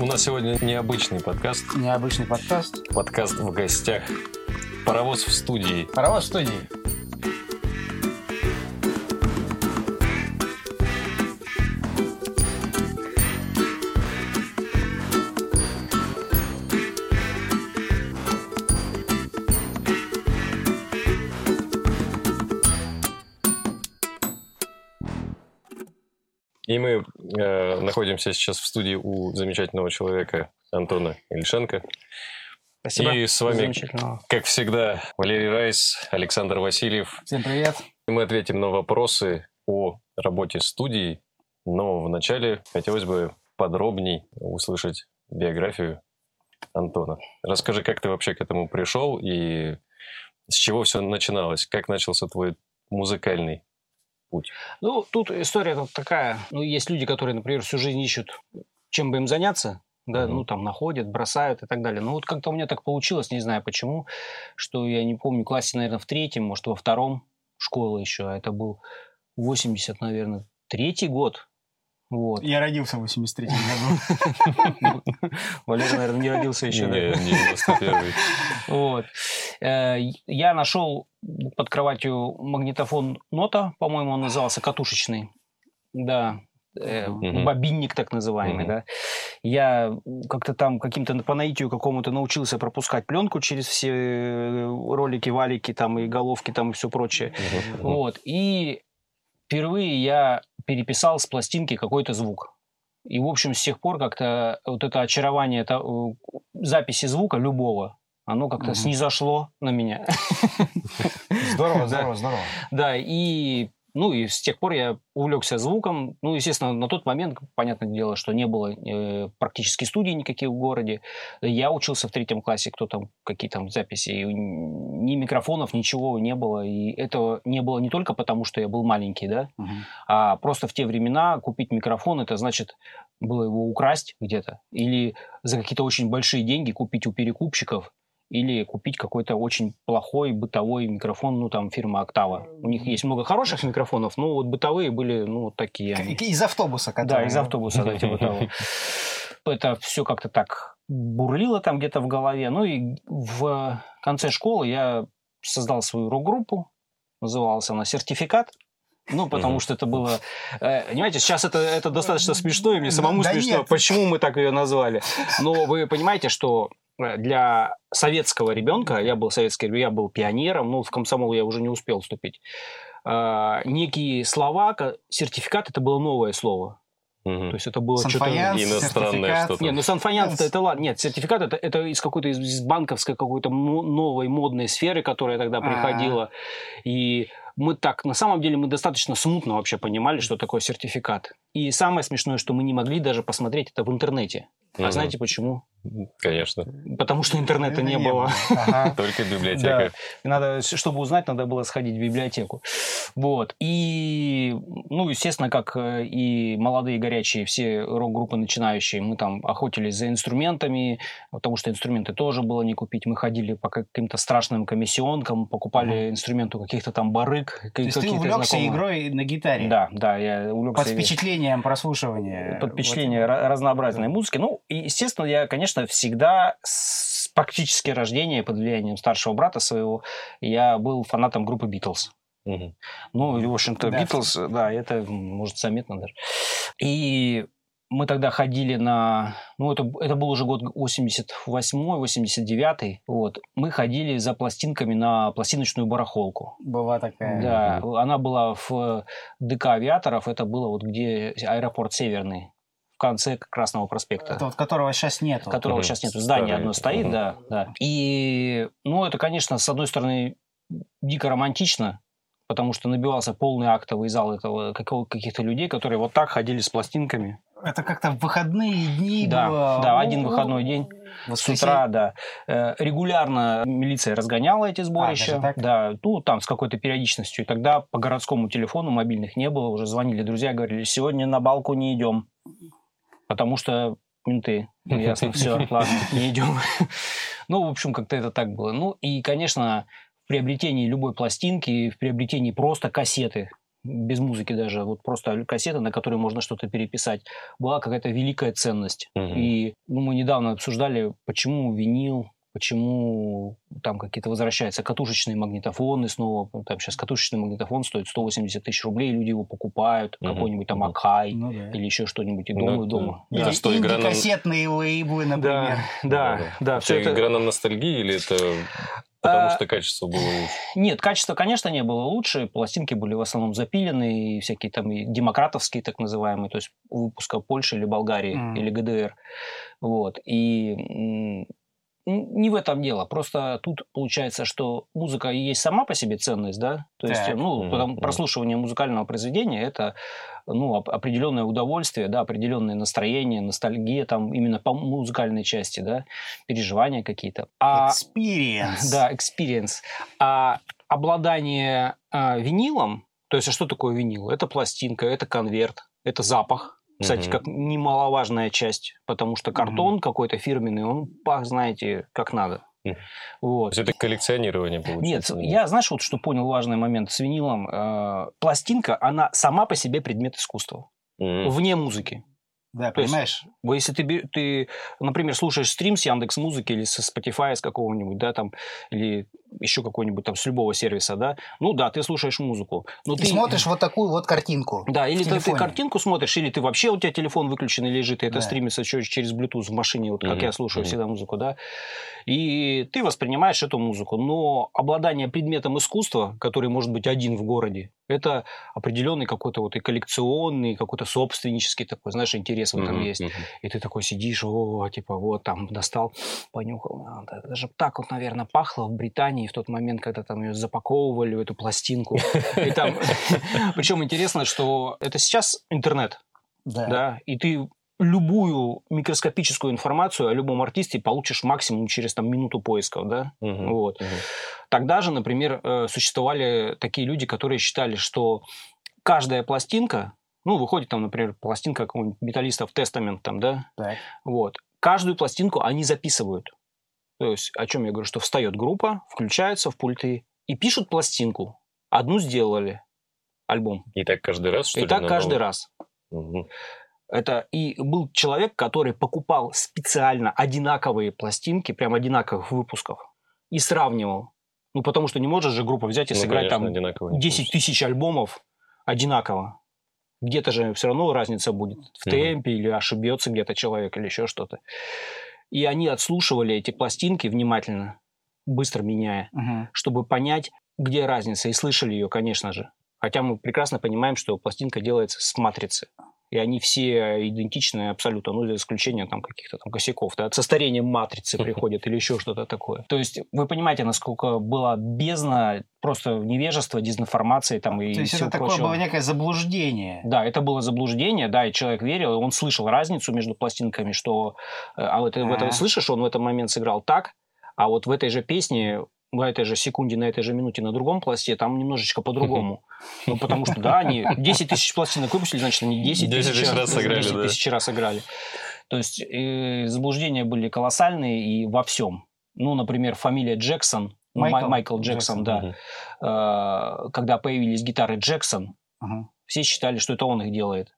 У нас сегодня необычный подкаст. Необычный подкаст. Подкаст в гостях. Паровоз в студии. Паровоз в студии. И мы э, находимся сейчас в студии у замечательного человека Антона Ильшенко. Спасибо. И с вами, как всегда, Валерий Райс, Александр Васильев. Всем привет. И мы ответим на вопросы о работе студии, но вначале хотелось бы подробней услышать биографию Антона. Расскажи, как ты вообще к этому пришел и с чего все начиналось? Как начался твой музыкальный путь? Ну, тут история тут такая. Ну, есть люди, которые, например, всю жизнь ищут, чем бы им заняться, да, mm-hmm. ну, там, находят, бросают и так далее. Ну, вот как-то у меня так получилось, не знаю почему, что я не помню, классе, наверное, в третьем, может, во втором школы еще, а это был 80, наверное, третий год, вот. Я родился в 83-м году. Валера, наверное, не родился еще. Не, не 91-й. Вот. Э, я нашел под кроватью магнитофон Нота, по-моему, он назывался, катушечный. Да, э, бобинник так называемый, да. Я как-то там каким-то по наитию какому-то научился пропускать пленку через все э, ролики, валики там и головки там и все прочее. Вот. И впервые я переписал с пластинки какой-то звук. И, в общем, с тех пор как-то вот это очарование это, э, записи звука любого, оно как-то угу. снизошло на меня. Здорово, здорово, здорово. Да, и ну и с тех пор я увлекся звуком. Ну, естественно, на тот момент, понятное дело, что не было э, практически студий никаких в городе. Я учился в третьем классе, кто там, какие там записи. И ни микрофонов, ничего не было. И это не было не только потому, что я был маленький, да, угу. а просто в те времена купить микрофон, это значит было его украсть где-то или за какие-то очень большие деньги купить у перекупщиков или купить какой-то очень плохой бытовой микрофон, ну, там, фирма Октава. У них есть много хороших микрофонов, но вот бытовые были, ну, вот такие. Из автобуса, которые... Да, из автобуса, да, типа того. Это все как-то так бурлило там где-то в голове. Ну, и в конце школы я создал свою рок-группу, называлась она «Сертификат». Ну, потому mm что это было... Э, понимаете, сейчас это, это достаточно смешно, и мне самому да смешно, нет. почему мы так ее назвали. Но вы понимаете, что для советского ребенка, я был советский, я был пионером, ну, в комсомол я уже не успел вступить, э, некие слова, сертификат это было новое слово. Угу. То есть это было что-то иностранное что-то. Нет, ну санфаянс это ладно. Нет, сертификат это, это из какой-то из, из банковской какой-то новой модной сферы, которая тогда а. приходила. А-а-а. И мы так, на самом деле, мы достаточно смутно вообще понимали, что такое сертификат. И самое смешное, что мы не могли даже посмотреть это в интернете. А угу. знаете почему? Конечно. Потому что интернета не, не было. Только библиотека. Надо, чтобы узнать, надо было сходить в библиотеку. Вот. И, ну, естественно, как э, и молодые горячие, все рок-группы начинающие, мы там охотились за инструментами, потому что инструменты тоже было не купить. Мы ходили по каким-то страшным комиссионкам, покупали инструменты у каких-то там барыг. То есть ты увлекся игрой на гитаре? Да, да, я увлекся. Под впечатлением прослушивания? Под впечатлением разнообразной музыки. Ну, и, естественно, я, конечно, всегда с практически рождения под влиянием старшего брата своего я был фанатом группы Битлз. Угу. Ну, в общем-то, Битлз, да. да, это может заметно даже. И мы тогда ходили на... Ну, это, это был уже год 88-й, 89-й. Вот. Мы ходили за пластинками на пластиночную барахолку. Была такая. Да. Она была в ДК авиаторов. Это было вот где аэропорт Северный конце Красного проспекта. Это вот которого сейчас нет. Которого mm сейчас нет. Здание Старый. одно стоит, mm да, да. И, ну, это, конечно, с одной стороны, дико романтично, потому что набивался полный актовый зал этого каких-то людей, которые вот так ходили с пластинками. Это как-то в выходные дни да, было. Да, один выходной день. С утра, да. Э, регулярно милиция разгоняла эти сборища. А, да, ну, там с какой-то периодичностью. И тогда по городскому телефону мобильных не было. Уже звонили друзья, говорили, сегодня на балку не идем потому что менты. Ну, ясно, все, ладно, не идем. Ну, в общем, как-то это так было. Ну, и, конечно, в приобретении любой пластинки, в приобретении просто кассеты, без музыки даже, вот просто кассета, на которой можно что-то переписать, была какая-то великая ценность. Мгм. И ну, мы недавно обсуждали, почему винил, почему там какие-то возвращаются катушечные магнитофоны снова. Ну, Там сейчас катушечный магнитофон стоит 180 тысяч рублей, люди его покупают, Мгм. какой-нибудь там Мгм. Акай Ну да. или еще что-нибудь, и Ну, дома, и это- дома. Или Да, что игра нам- инди-кассетные лейблы, например. Да, да, да, все Это игра на ностальгии или это потому А, что качество было лучше? Нет, качество, конечно, не было лучше. Пластинки были в основном запилены, и всякие там и демократовские, так называемые, то есть выпуска Польши или Болгарии, Мгм. или ГДР. Вот. И не в этом дело. Просто тут получается, что музыка есть сама по себе ценность, да? То есть, Так. ну, Мгм, потому- мгм. прослушивание музыкального произведения это ну, оп- определенное удовольствие, да, определенное настроение, ностальгия там именно по музыкальной части, да, переживания какие-то. А Experience. да, experience. А обладание а, винилом, то есть а что такое винил? Это пластинка, это конверт, это запах. Кстати, Мгм. как немаловажная часть, потому что картон какой-то фирменный, он пах, знаете, как надо. Мгм. Вот. То есть это коллекционирование Нет, получается? я, знаешь, вот что понял важный момент с винилом. Э, пластинка, она сама по себе предмет искусства, Мгм. вне музыки. Да, То есть- понимаешь? Вот Если ты, ты, например, слушаешь стрим с Яндекс Музыки или со Spotify с какого-нибудь, да, там, или еще какой-нибудь там с любого сервиса, да, ну да, ты слушаешь музыку. Но Ты ты смотришь вот такую вот картинку. Да, или ты, ты картинку смотришь, или ты вообще у тебя телефон выключен и лежит, и это Да. стримится через Bluetooth в машине, вот как Мгм, я слушаю мгм. всегда музыку, да. И ты воспринимаешь эту музыку, но обладание предметом искусства, который может быть один в городе, это определенный какой-то вот и коллекционный, какой-то собственнический такой, знаешь, интерес в этом Мгм, есть. И ты такой сидишь, о, типа, вот там достал, понюхал. А, да, это же так вот, наверное, пахло в Британии в тот момент, когда там ее запаковывали в эту пластинку. И там, причем интересно, что это сейчас интернет, Да. да, и ты любую микроскопическую информацию о любом артисте получишь максимум через там минуту поисков, да, Мгм. вот. Мгм. Тогда же, например, э, существовали такие люди, которые считали, что каждая пластинка, ну, выходит там, например, пластинка какого-нибудь металлиста в Тестамент, там, да, Так. вот. Каждую пластинку они записывают. То есть, о чем я говорю, что встает группа, включаются в пульты и пишут пластинку. Одну сделали, альбом. И так каждый раз, что и ли? так каждый новый? раз. Мгм. Это и был человек, который покупал специально одинаковые пластинки, прям одинаковых выпусков, и сравнивал. Ну, потому что не можешь же группа взять и Ну, сыграть конечно, там одинаково не 10 тысяч альбомов одинаково. Где-то же все равно разница будет в темпе или ошибется где-то человек или еще что-то. И они отслушивали эти пластинки внимательно, быстро меняя, Мгм. чтобы понять, где разница, и слышали ее, конечно же. Хотя мы прекрасно понимаем, что пластинка делается с матрицы. И они все идентичны абсолютно, ну, за исключением там каких-то там косяков, да, со старением матрицы приходят или еще что-то такое. То есть вы понимаете, насколько была бездна просто невежества, дезинформации там и То есть это такое прочего. было некое заблуждение. Да, это было заблуждение, да, и человек верил, он слышал разницу между пластинками, что э, а вот в этом А. слышишь, он в этот момент сыграл так, а вот в этой же песне в этой же секунде, на этой же минуте на другом пласте, там немножечко по-другому. Ну, потому что, да, они 10 тысяч пластинок выпустили, значит, они 10 10 тысяч тысяч раз сыграли, 10 да. тысяч раз сыграли. То есть э, заблуждения были колоссальные и во всем. Ну, например, фамилия Джексон, ну, Май- Майкл Майкл Джексон, Джексон, да. Мгм. Э, Когда появились гитары Джексон, Ага. все считали, что это он их делает.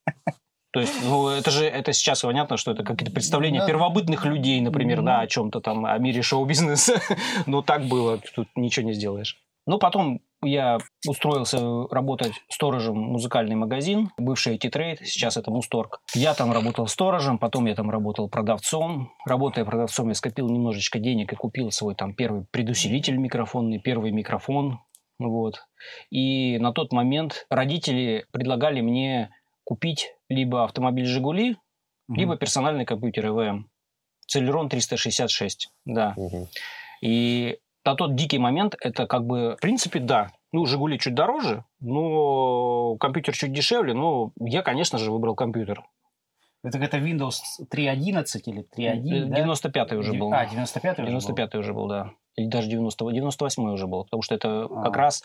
То есть, ну, это же, это сейчас понятно, что это какие-то представления Ну, первобытных людей, например, ну. да, о чем-то там, о мире шоу-бизнеса. Но так было, тут ничего не сделаешь. Ну, потом я устроился работать сторожем в музыкальный магазин, бывший IT-трейд, сейчас это Мусторг. Я там работал сторожем, потом я там работал продавцом. Работая продавцом, я скопил немножечко денег и купил свой там первый предусилитель микрофонный, первый микрофон. Вот. И на тот момент родители предлагали мне купить либо автомобиль «Жигули», Мгм. либо персональный компьютер ЭВМ. Celeron 366, да. Мгм. И на тот дикий момент это как бы, в принципе, да. Ну, «Жигули» чуть дороже, но компьютер чуть дешевле, но я, конечно же, выбрал компьютер. Это это Windows 3.11 или 3.1, да? 95-й уже был. А, 95-й уже был? 95-й уже был, да. Или даже 90 98-й уже был. Потому что это А. как раз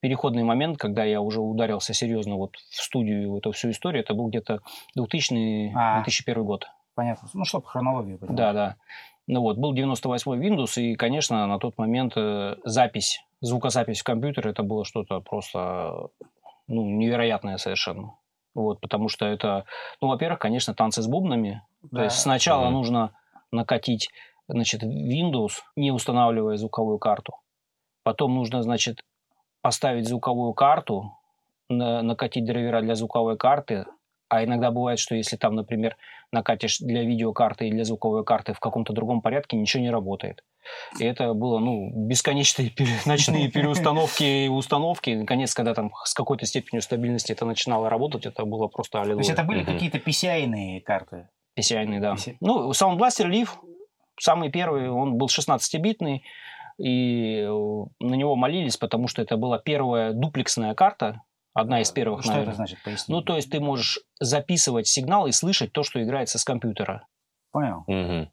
переходный момент, когда я уже ударился серьезно вот в студию, в эту всю историю. Это был где-то 2000 А. 2001 год. Понятно. Ну, чтобы хронологию понимать. Да, да. Ну вот, был 98-й Windows, и, конечно, на тот момент э, запись, звукозапись в компьютер, это было что-то просто ну, невероятная совершенно. Вот, потому что это, ну, во-первых, конечно, танцы с бубнами. То Да. есть сначала Мгм. нужно накатить, значит, Windows, не устанавливая звуковую карту. Потом нужно, значит, поставить звуковую карту, на- накатить драйвера для звуковой карты. А иногда бывает, что если там, например, накатишь для видеокарты и для звуковой карты в каком-то другом порядке, ничего не работает. И это было, ну, бесконечные пере- ночные переустановки и установки. И, наконец, когда там с какой-то степенью стабильности это начинало работать, это было просто То аллилуйя. есть это были Мгм. какие-то PCI-ные карты? PCI, да. PC. Ну, Sound Blaster Leaf, самый первый, он был 16-битный, и э, на него молились, потому что это была первая дуплексная карта, одна из первых, Что наверное. это значит? Поясни. Ну, то есть ты можешь записывать сигнал и слышать то, что играется с компьютера. Понял. Мгм.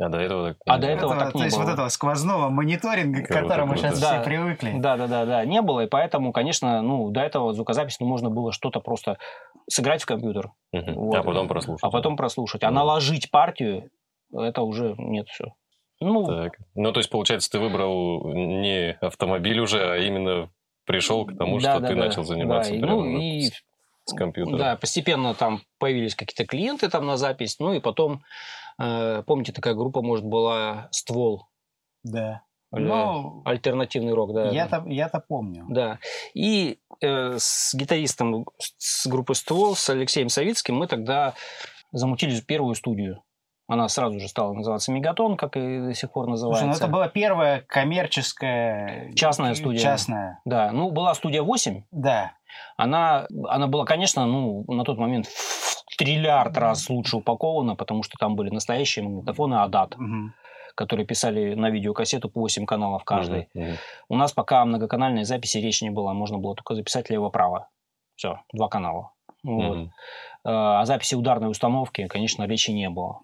А до этого так А не до было. этого так то не есть было. вот этого сквозного мониторинга, к Круто, которому круто. сейчас Да. все привыкли. Да, да, да, да, не было, и поэтому, конечно, ну, до этого звукозапись ну, можно было что-то просто сыграть в компьютер, Мгм. вот. А потом прослушать. а потом прослушать. А Ну. наложить партию, это уже нет все. Ну, Так. Ну, то есть, получается, ты выбрал не автомобиль уже, а именно пришел к тому, да, что да, ты да, начал заниматься да, прямо ну, и с, компьютером. Да, постепенно там появились какие-то клиенты там на запись, ну и потом, э, помните, такая группа, может, была «Ствол», Да. Или Ну, альтернативный рок, да. я-то, я-то помню. Да. И э, с гитаристом с группы «Ствол», с Алексеем Савицким, мы тогда замутили первую студию. Она сразу же стала называться «Мегатон», как и до сих пор Слушай, называется. ну это была первая коммерческая... Частная студия. Частная, Да, ну, была студия 8, да. она, она была, конечно, ну, на тот момент в триллиард раз лучше упакована, потому что там были настоящие магнитофоны ADAT, Мгм. которые писали на видеокассету по 8 каналов каждый. Мгм, мгм. У нас пока многоканальной записи речи не было, можно было только записать лево-право. Все, два канала. Вот. Мгм. А записи ударной установки, конечно, речи не было.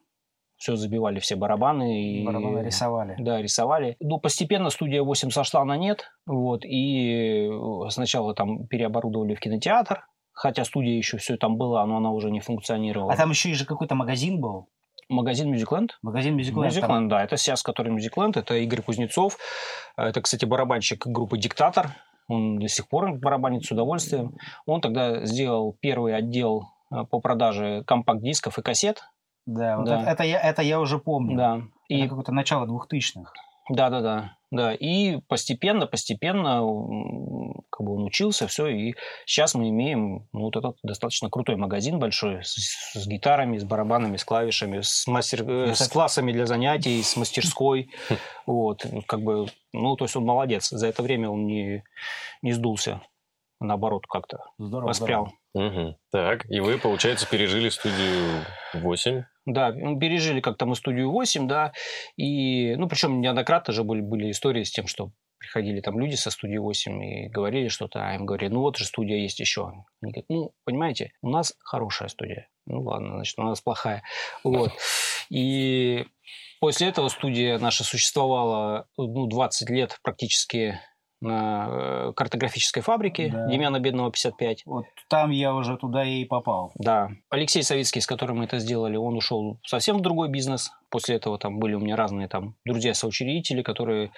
Все забивали все барабаны. И... Барабаны рисовали. Да, рисовали. Ну, постепенно студия 8 сошла на нет. Вот, и сначала там переоборудовали в кинотеатр. Хотя студия еще все там была, но она уже не функционировала. А там еще и же какой-то магазин был. Магазин Мюзикленд? Магазин Мюзикленд. Мюзикленд, да, это сейчас, который Мюзикленд, это Игорь Кузнецов. Это, кстати, барабанщик группы «Диктатор». Он до сих пор барабанит с удовольствием. Он тогда сделал первый отдел э, по продаже компакт-дисков и кассет. Да, вот Да. Это, это я, это я уже помню. Да. И... И какое-то начало двухтысячных. Да, да, да, да. И постепенно, постепенно, как бы он учился, все. И сейчас мы имеем ну, вот этот достаточно крутой магазин большой с, с гитарами, с барабанами, с клавишами, с, мастер, э, с Это- классами для занятий, с мастерской. Вот, ну, как бы, ну, то есть он молодец. За это время он не, не сдулся. Наоборот, как-то Здорово. воспрял. Мгм. Так, и вы, получается, пережили студию 8. Да, ну, пережили как-то мы студию 8, да, и, ну, причем неоднократно же были, были истории с тем, что приходили там люди со студии 8 и говорили что-то, а им говорили, ну, вот же студия есть еще. Они говорят, ну, понимаете, у нас хорошая студия. Ну, ладно, значит, у нас плохая. Вот. И после этого студия наша существовала, ну, 20 лет практически на э, картографической фабрике Да. Демьяна Бедного 55. Вот там я уже туда и попал. Да. Алексей Савицкий, с которым мы это сделали, он ушел совсем в другой бизнес. После этого там были у меня разные там друзья-соучредители, которые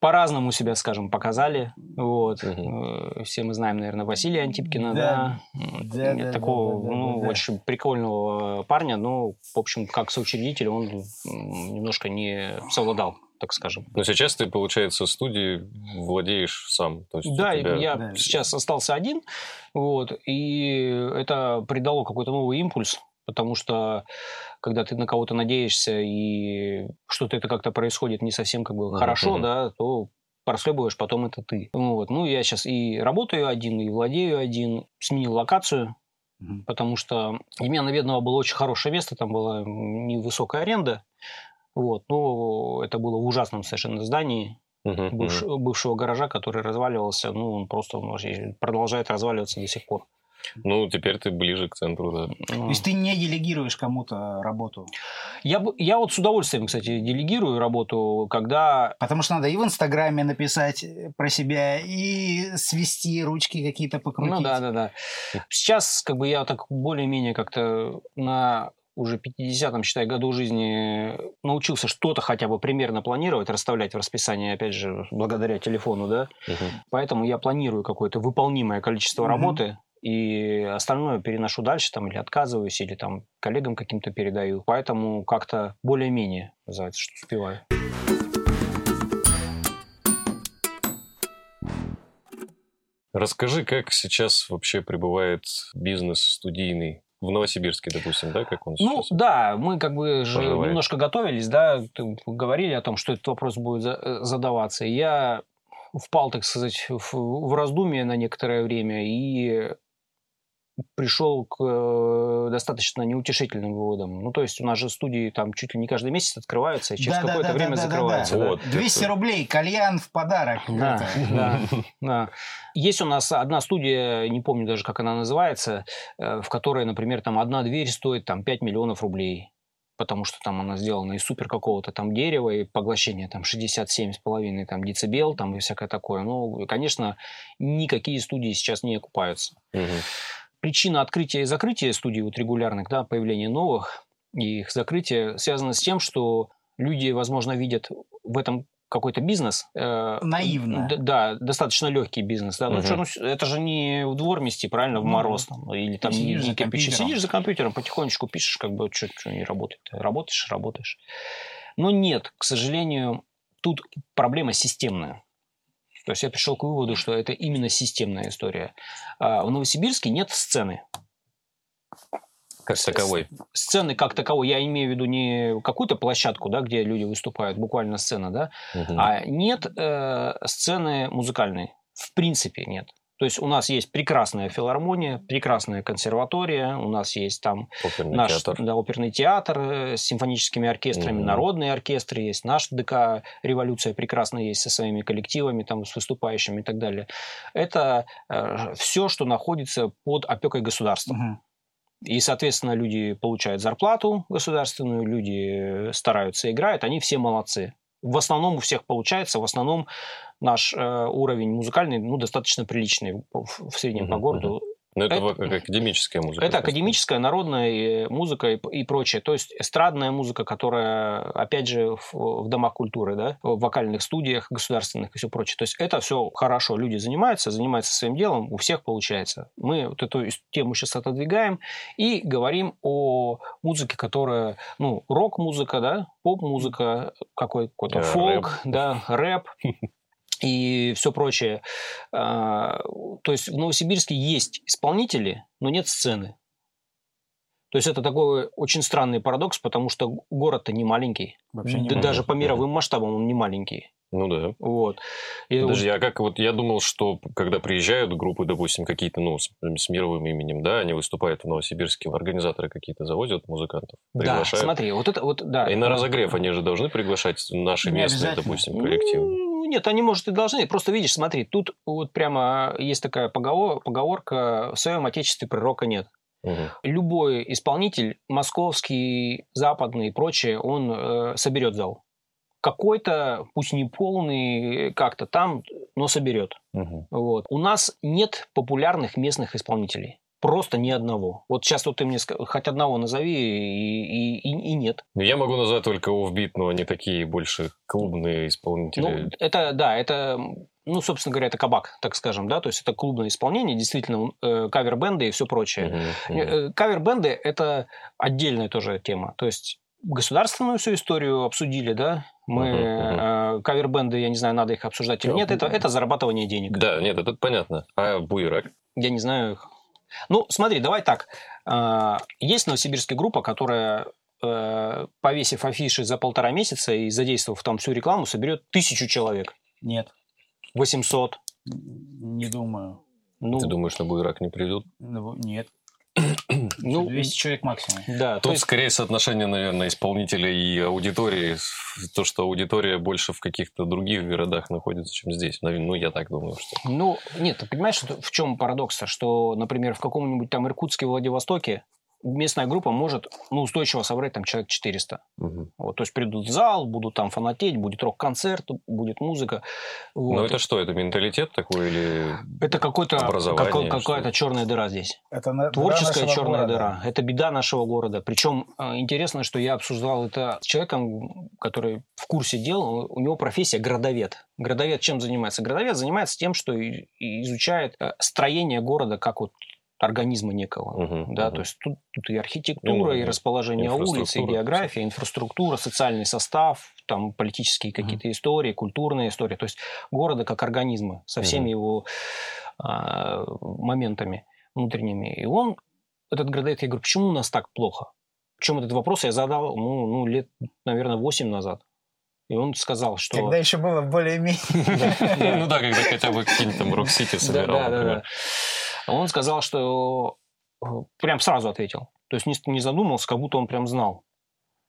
по-разному себя, скажем, показали. Вот. Э, Все мы знаем, наверное, Василия Антипкина, Да. да. Да, да, такого, да, да, ну, да, да. очень прикольного парня, но, в общем, как соучредитель он немножко не совладал, так скажем. Но сейчас ты, получается, студии владеешь сам. То есть у Да, тебя- я Да. сейчас остался один, вот, и это придало какой-то новый импульс, потому что когда ты на кого-то надеешься и что-то это как-то происходит не совсем как бы Мгм, хорошо, да, то прослебываешь, потом это ты. Вот. Ну, я сейчас и работаю один, и владею один, сменил локацию, Мгм. потому что Демьяна Бедного было очень хорошее место, там была невысокая аренда, вот, но это было в ужасном совершенно здании, мгм. бывш- бывшего гаража, который разваливался, ну, он просто ну, продолжает разваливаться до сих пор. Ну, теперь ты ближе к центру, да. То Ну, есть ты не делегируешь кому-то работу. Я, бы- я вот с удовольствием, кстати, делегирую работу, когда... Потому что надо и в Инстаграме написать про себя, и свести ручки какие-то покрутить. Ну да, да, да. Сейчас как бы я так более-менее как-то на уже 50-м, считай, году жизни научился что-то хотя бы примерно планировать, расставлять в расписании, опять же, благодаря телефону, да. Мгм. Поэтому я планирую какое-то выполнимое количество работы, и остальное переношу дальше, там, или отказываюсь, или там коллегам каким-то передаю. Поэтому как-то более-менее, называется, что успеваю. Расскажи, как сейчас вообще пребывает бизнес студийный в Новосибирске, допустим, да, как он Ну, да, мы как бы же Поживает. немножко готовились, да, говорили о том, что этот вопрос будет э, задаваться. Я впал, так сказать, в, в раздумье на некоторое время и пришел к э, достаточно неутешительным выводам. Ну, то есть у нас же студии там чуть ли не каждый месяц открываются, и через какое-то время закрываются. да. Вот, 200 это- рублей, кальян в подарок. Да, да, да. Есть у нас одна студия, не помню даже, как она называется, э, в которой, например, там одна дверь стоит там 5 миллионов рублей. Потому что там она сделана из супер какого-то там дерева, и поглощение там 67,5 там, децибел там, и всякое такое. Ну, конечно, никакие студии сейчас не окупаются. Мгм. Причина открытия и закрытия студий вот регулярных, да, появления новых и их закрытия связана с тем, что люди, возможно, видят в этом какой-то бизнес. э, Наивно. д- Да, достаточно легкий бизнес. Да. Ну, Мгм. что, ну, это же не в двор мести, правильно, в Ну, мороз. Там, или там сидишь не, за компьютером. Сидишь за компьютером, потихонечку пишешь, как бы, что, не работает. Работаешь, работаешь. Но нет, к сожалению, тут проблема системная. То есть я пришел к выводу, что это именно системная история. А В Новосибирске нет сцены. Как таковой. Сцены как таковой, я имею в виду не какую-то площадку, да, где люди выступают, буквально сцена, да, Мгм. а нет э, сцены музыкальной. В принципе нет. То есть у нас есть прекрасная филармония, прекрасная консерватория, у нас есть там Оперный наш театр. да, оперный театр э, с симфоническими оркестрами, Мгм. народные оркестры есть, наш ДК «Революция» прекрасно есть со своими коллективами, там, с выступающими и так далее. Это все, что находится под опекой государства. Мгм. И, соответственно, люди получают зарплату государственную, люди стараются, играют, они все молодцы. В основном у всех получается, в основном наш э, уровень музыкальный ну, достаточно приличный в, в среднем по Мгм, городу. Ну, это, это- академическая музыка. Это академическая, народная э, музыка и, и прочее. То есть эстрадная музыка, которая, опять же, в, в домах культуры, да, в вокальных студиях государственных и все прочее. То есть это все хорошо. Люди занимаются, занимаются своим делом, у всех получается. Мы вот эту тему сейчас отодвигаем и говорим о музыке, которая, ну, рок-музыка, да, поп-музыка, какой- какой-то Э, фолк, да, рэп и все прочее. А, То есть в Новосибирске есть исполнители, но нет сцены. То есть это такой очень странный парадокс, потому что город-то не маленький. Вообще не Да Мгм. даже по мировым масштабам он не маленький. Ну да. Вот. И Подожди, а как вот я думал, что когда приезжают группы, допустим, какие-то, ну, с, с мировым именем, да, они выступают в Новосибирске, организаторы какие-то завозят музыкантов, да, приглашают. смотри, вот это вот, да. И на разогрев они же должны приглашать наши Не местные, допустим, коллективы. Ну, Нет, они, может, и должны. Просто видишь, смотри, тут вот прямо есть такая поговор- поговорка «в своем отечестве пророка нет». Мгм. Любой исполнитель, московский, западный и прочее, он э, соберет зал. Какой-то, пусть не полный, как-то там, но соберет. Мгм. Вот. У нас нет популярных местных исполнителей. Просто ни одного. Вот сейчас вот ты мне хоть одного назови, и, и- и- нет. Ну, я могу назвать только Offbeat, но они такие больше клубные исполнители. Ну, это, да, это, ну, собственно говоря, это кабак, так скажем, да, то есть это клубное исполнение, действительно, э, кавер-бенды и все прочее. Мгм. Э, Кавер-бенды – это отдельная тоже тема. То есть государственную всю историю обсудили, да? Мы э, кавер-бенды, я не знаю, надо их обсуждать или нет, это, это зарабатывание денег. Да, нет, это понятно. А Буйрак? Я не знаю. Ну, смотри, давай так. А, Есть новосибирская группа, которая, э, повесив афиши за полтора месяца и задействовав там всю рекламу, соберет тысячу человек. Нет, 800. не думаю. Ну, Ты думаешь, на Буйрак не придут? Ну, Нет, ну, 200 человек максимум. да, то Тут есть скорее соотношение, наверное, исполнителя и аудитории. То, что аудитория больше в каких-то других городах находится, чем здесь. Ну, я так думаю, что... Ну, нет, ты понимаешь, в чем парадокс? Что, например, в каком-нибудь там Иркутске, Владивостоке местная группа может ну, устойчиво собрать там человек 400. Мгм. Вот, то есть придут в зал, будут там фанатеть, будет рок-концерт, будет музыка. Вот. Ну это что, это менталитет такой или... Это какой-то что какая-то черная дыра здесь. Это на- дыра Творческая нашего черная города. дыра. Это беда нашего города. Причем э, интересно, что я обсуждал это с человеком, который в курсе дел. У него профессия градовед. Градовед чем занимается? Градовед занимается тем, что изучает э, строение города как вот организма некого. Мгм, Да, мгм. то есть тут, тут и архитектура, Ну, и расположение улиц, и география, инфраструктура, социальный состав, там политические какие-то истории, культурные истории. То есть города как организма со всеми Мгм. его а, моментами внутренними. И он, этот градает, я говорю, почему у нас так плохо? Причем этот вопрос я задал, ну, ну лет, наверное, 8 назад. И он сказал, что... Когда еще было более-менее. Ну да, когда хотя бы какие-нибудь там Рок-Сити собирал, Да, да, да. Он сказал, что э, прям сразу ответил. То есть не, не задумался, как будто он прям знал.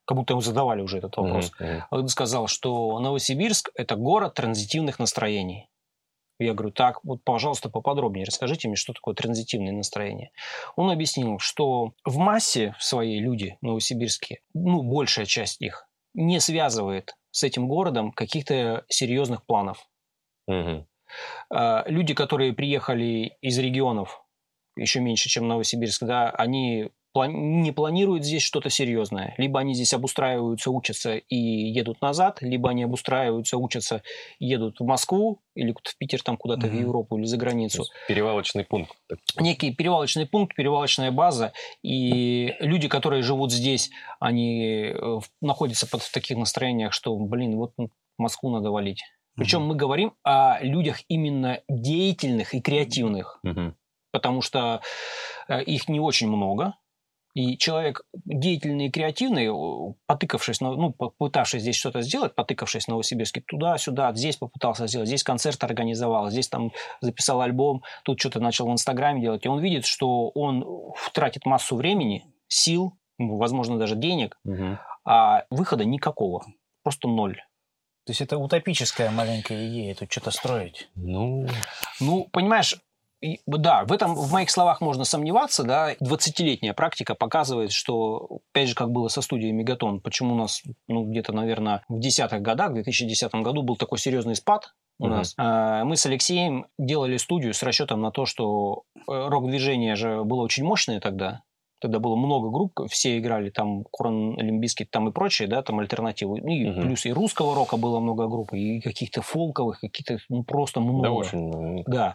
Как будто ему задавали уже этот вопрос. Мгм. Он сказал, что Новосибирск – это город транзитивных настроений. Я говорю, так, вот, пожалуйста, поподробнее расскажите мне, что такое транзитивные настроения. Он объяснил, что в массе своей люди новосибирские, ну, большая часть их, не связывает с этим городом каких-то серьезных планов. Мгм. А, люди, которые приехали из регионов, еще меньше, чем Новосибирск, да, они не планируют здесь что-то серьезное. Либо они здесь обустраиваются, учатся и едут назад, либо они обустраиваются, учатся, едут в Москву или в Питер, там куда-то в Мгм. Европу или за границу. Перевалочный пункт. Некий перевалочный пункт, перевалочная база, и люди, которые живут здесь, они э, в- находятся под в таких настроениях, что, блин, вот в Москву надо валить. Причем мы говорим о людях именно деятельных и креативных, Мгм. потому что э, их не очень много. И человек деятельный и креативный, потыкавшись, на- ну, попытавшись здесь что-то сделать, потыкавшись в Новосибирске туда-сюда, здесь попытался сделать, здесь концерт организовал, здесь там записал альбом, тут что-то начал в Инстаграме делать, и он видит, что он тратит массу времени, сил, возможно, даже денег, Мгм. а выхода никакого, просто ноль. То есть это утопическая маленькая идея, тут что-то строить. Ну, Ну, понимаешь, и- да, в этом, в моих словах можно сомневаться, да, 20-летняя практика показывает, что, опять же, как было со студией Мегатон, почему у нас, ну, где-то, наверное, в десятых годах, в 2010 году был такой серьезный спад у нас. А, Мы с Алексеем делали студию с расчетом на то, что э, рок-движение же было очень мощное тогда, Тогда было много групп, все играли, там Korn, Limp Bizkit, там и прочие, да, там альтернативы. И Мгм. плюс и русского рока было много групп, и каких-то фолковых, каких-то, ну, просто много. да, очень. Да.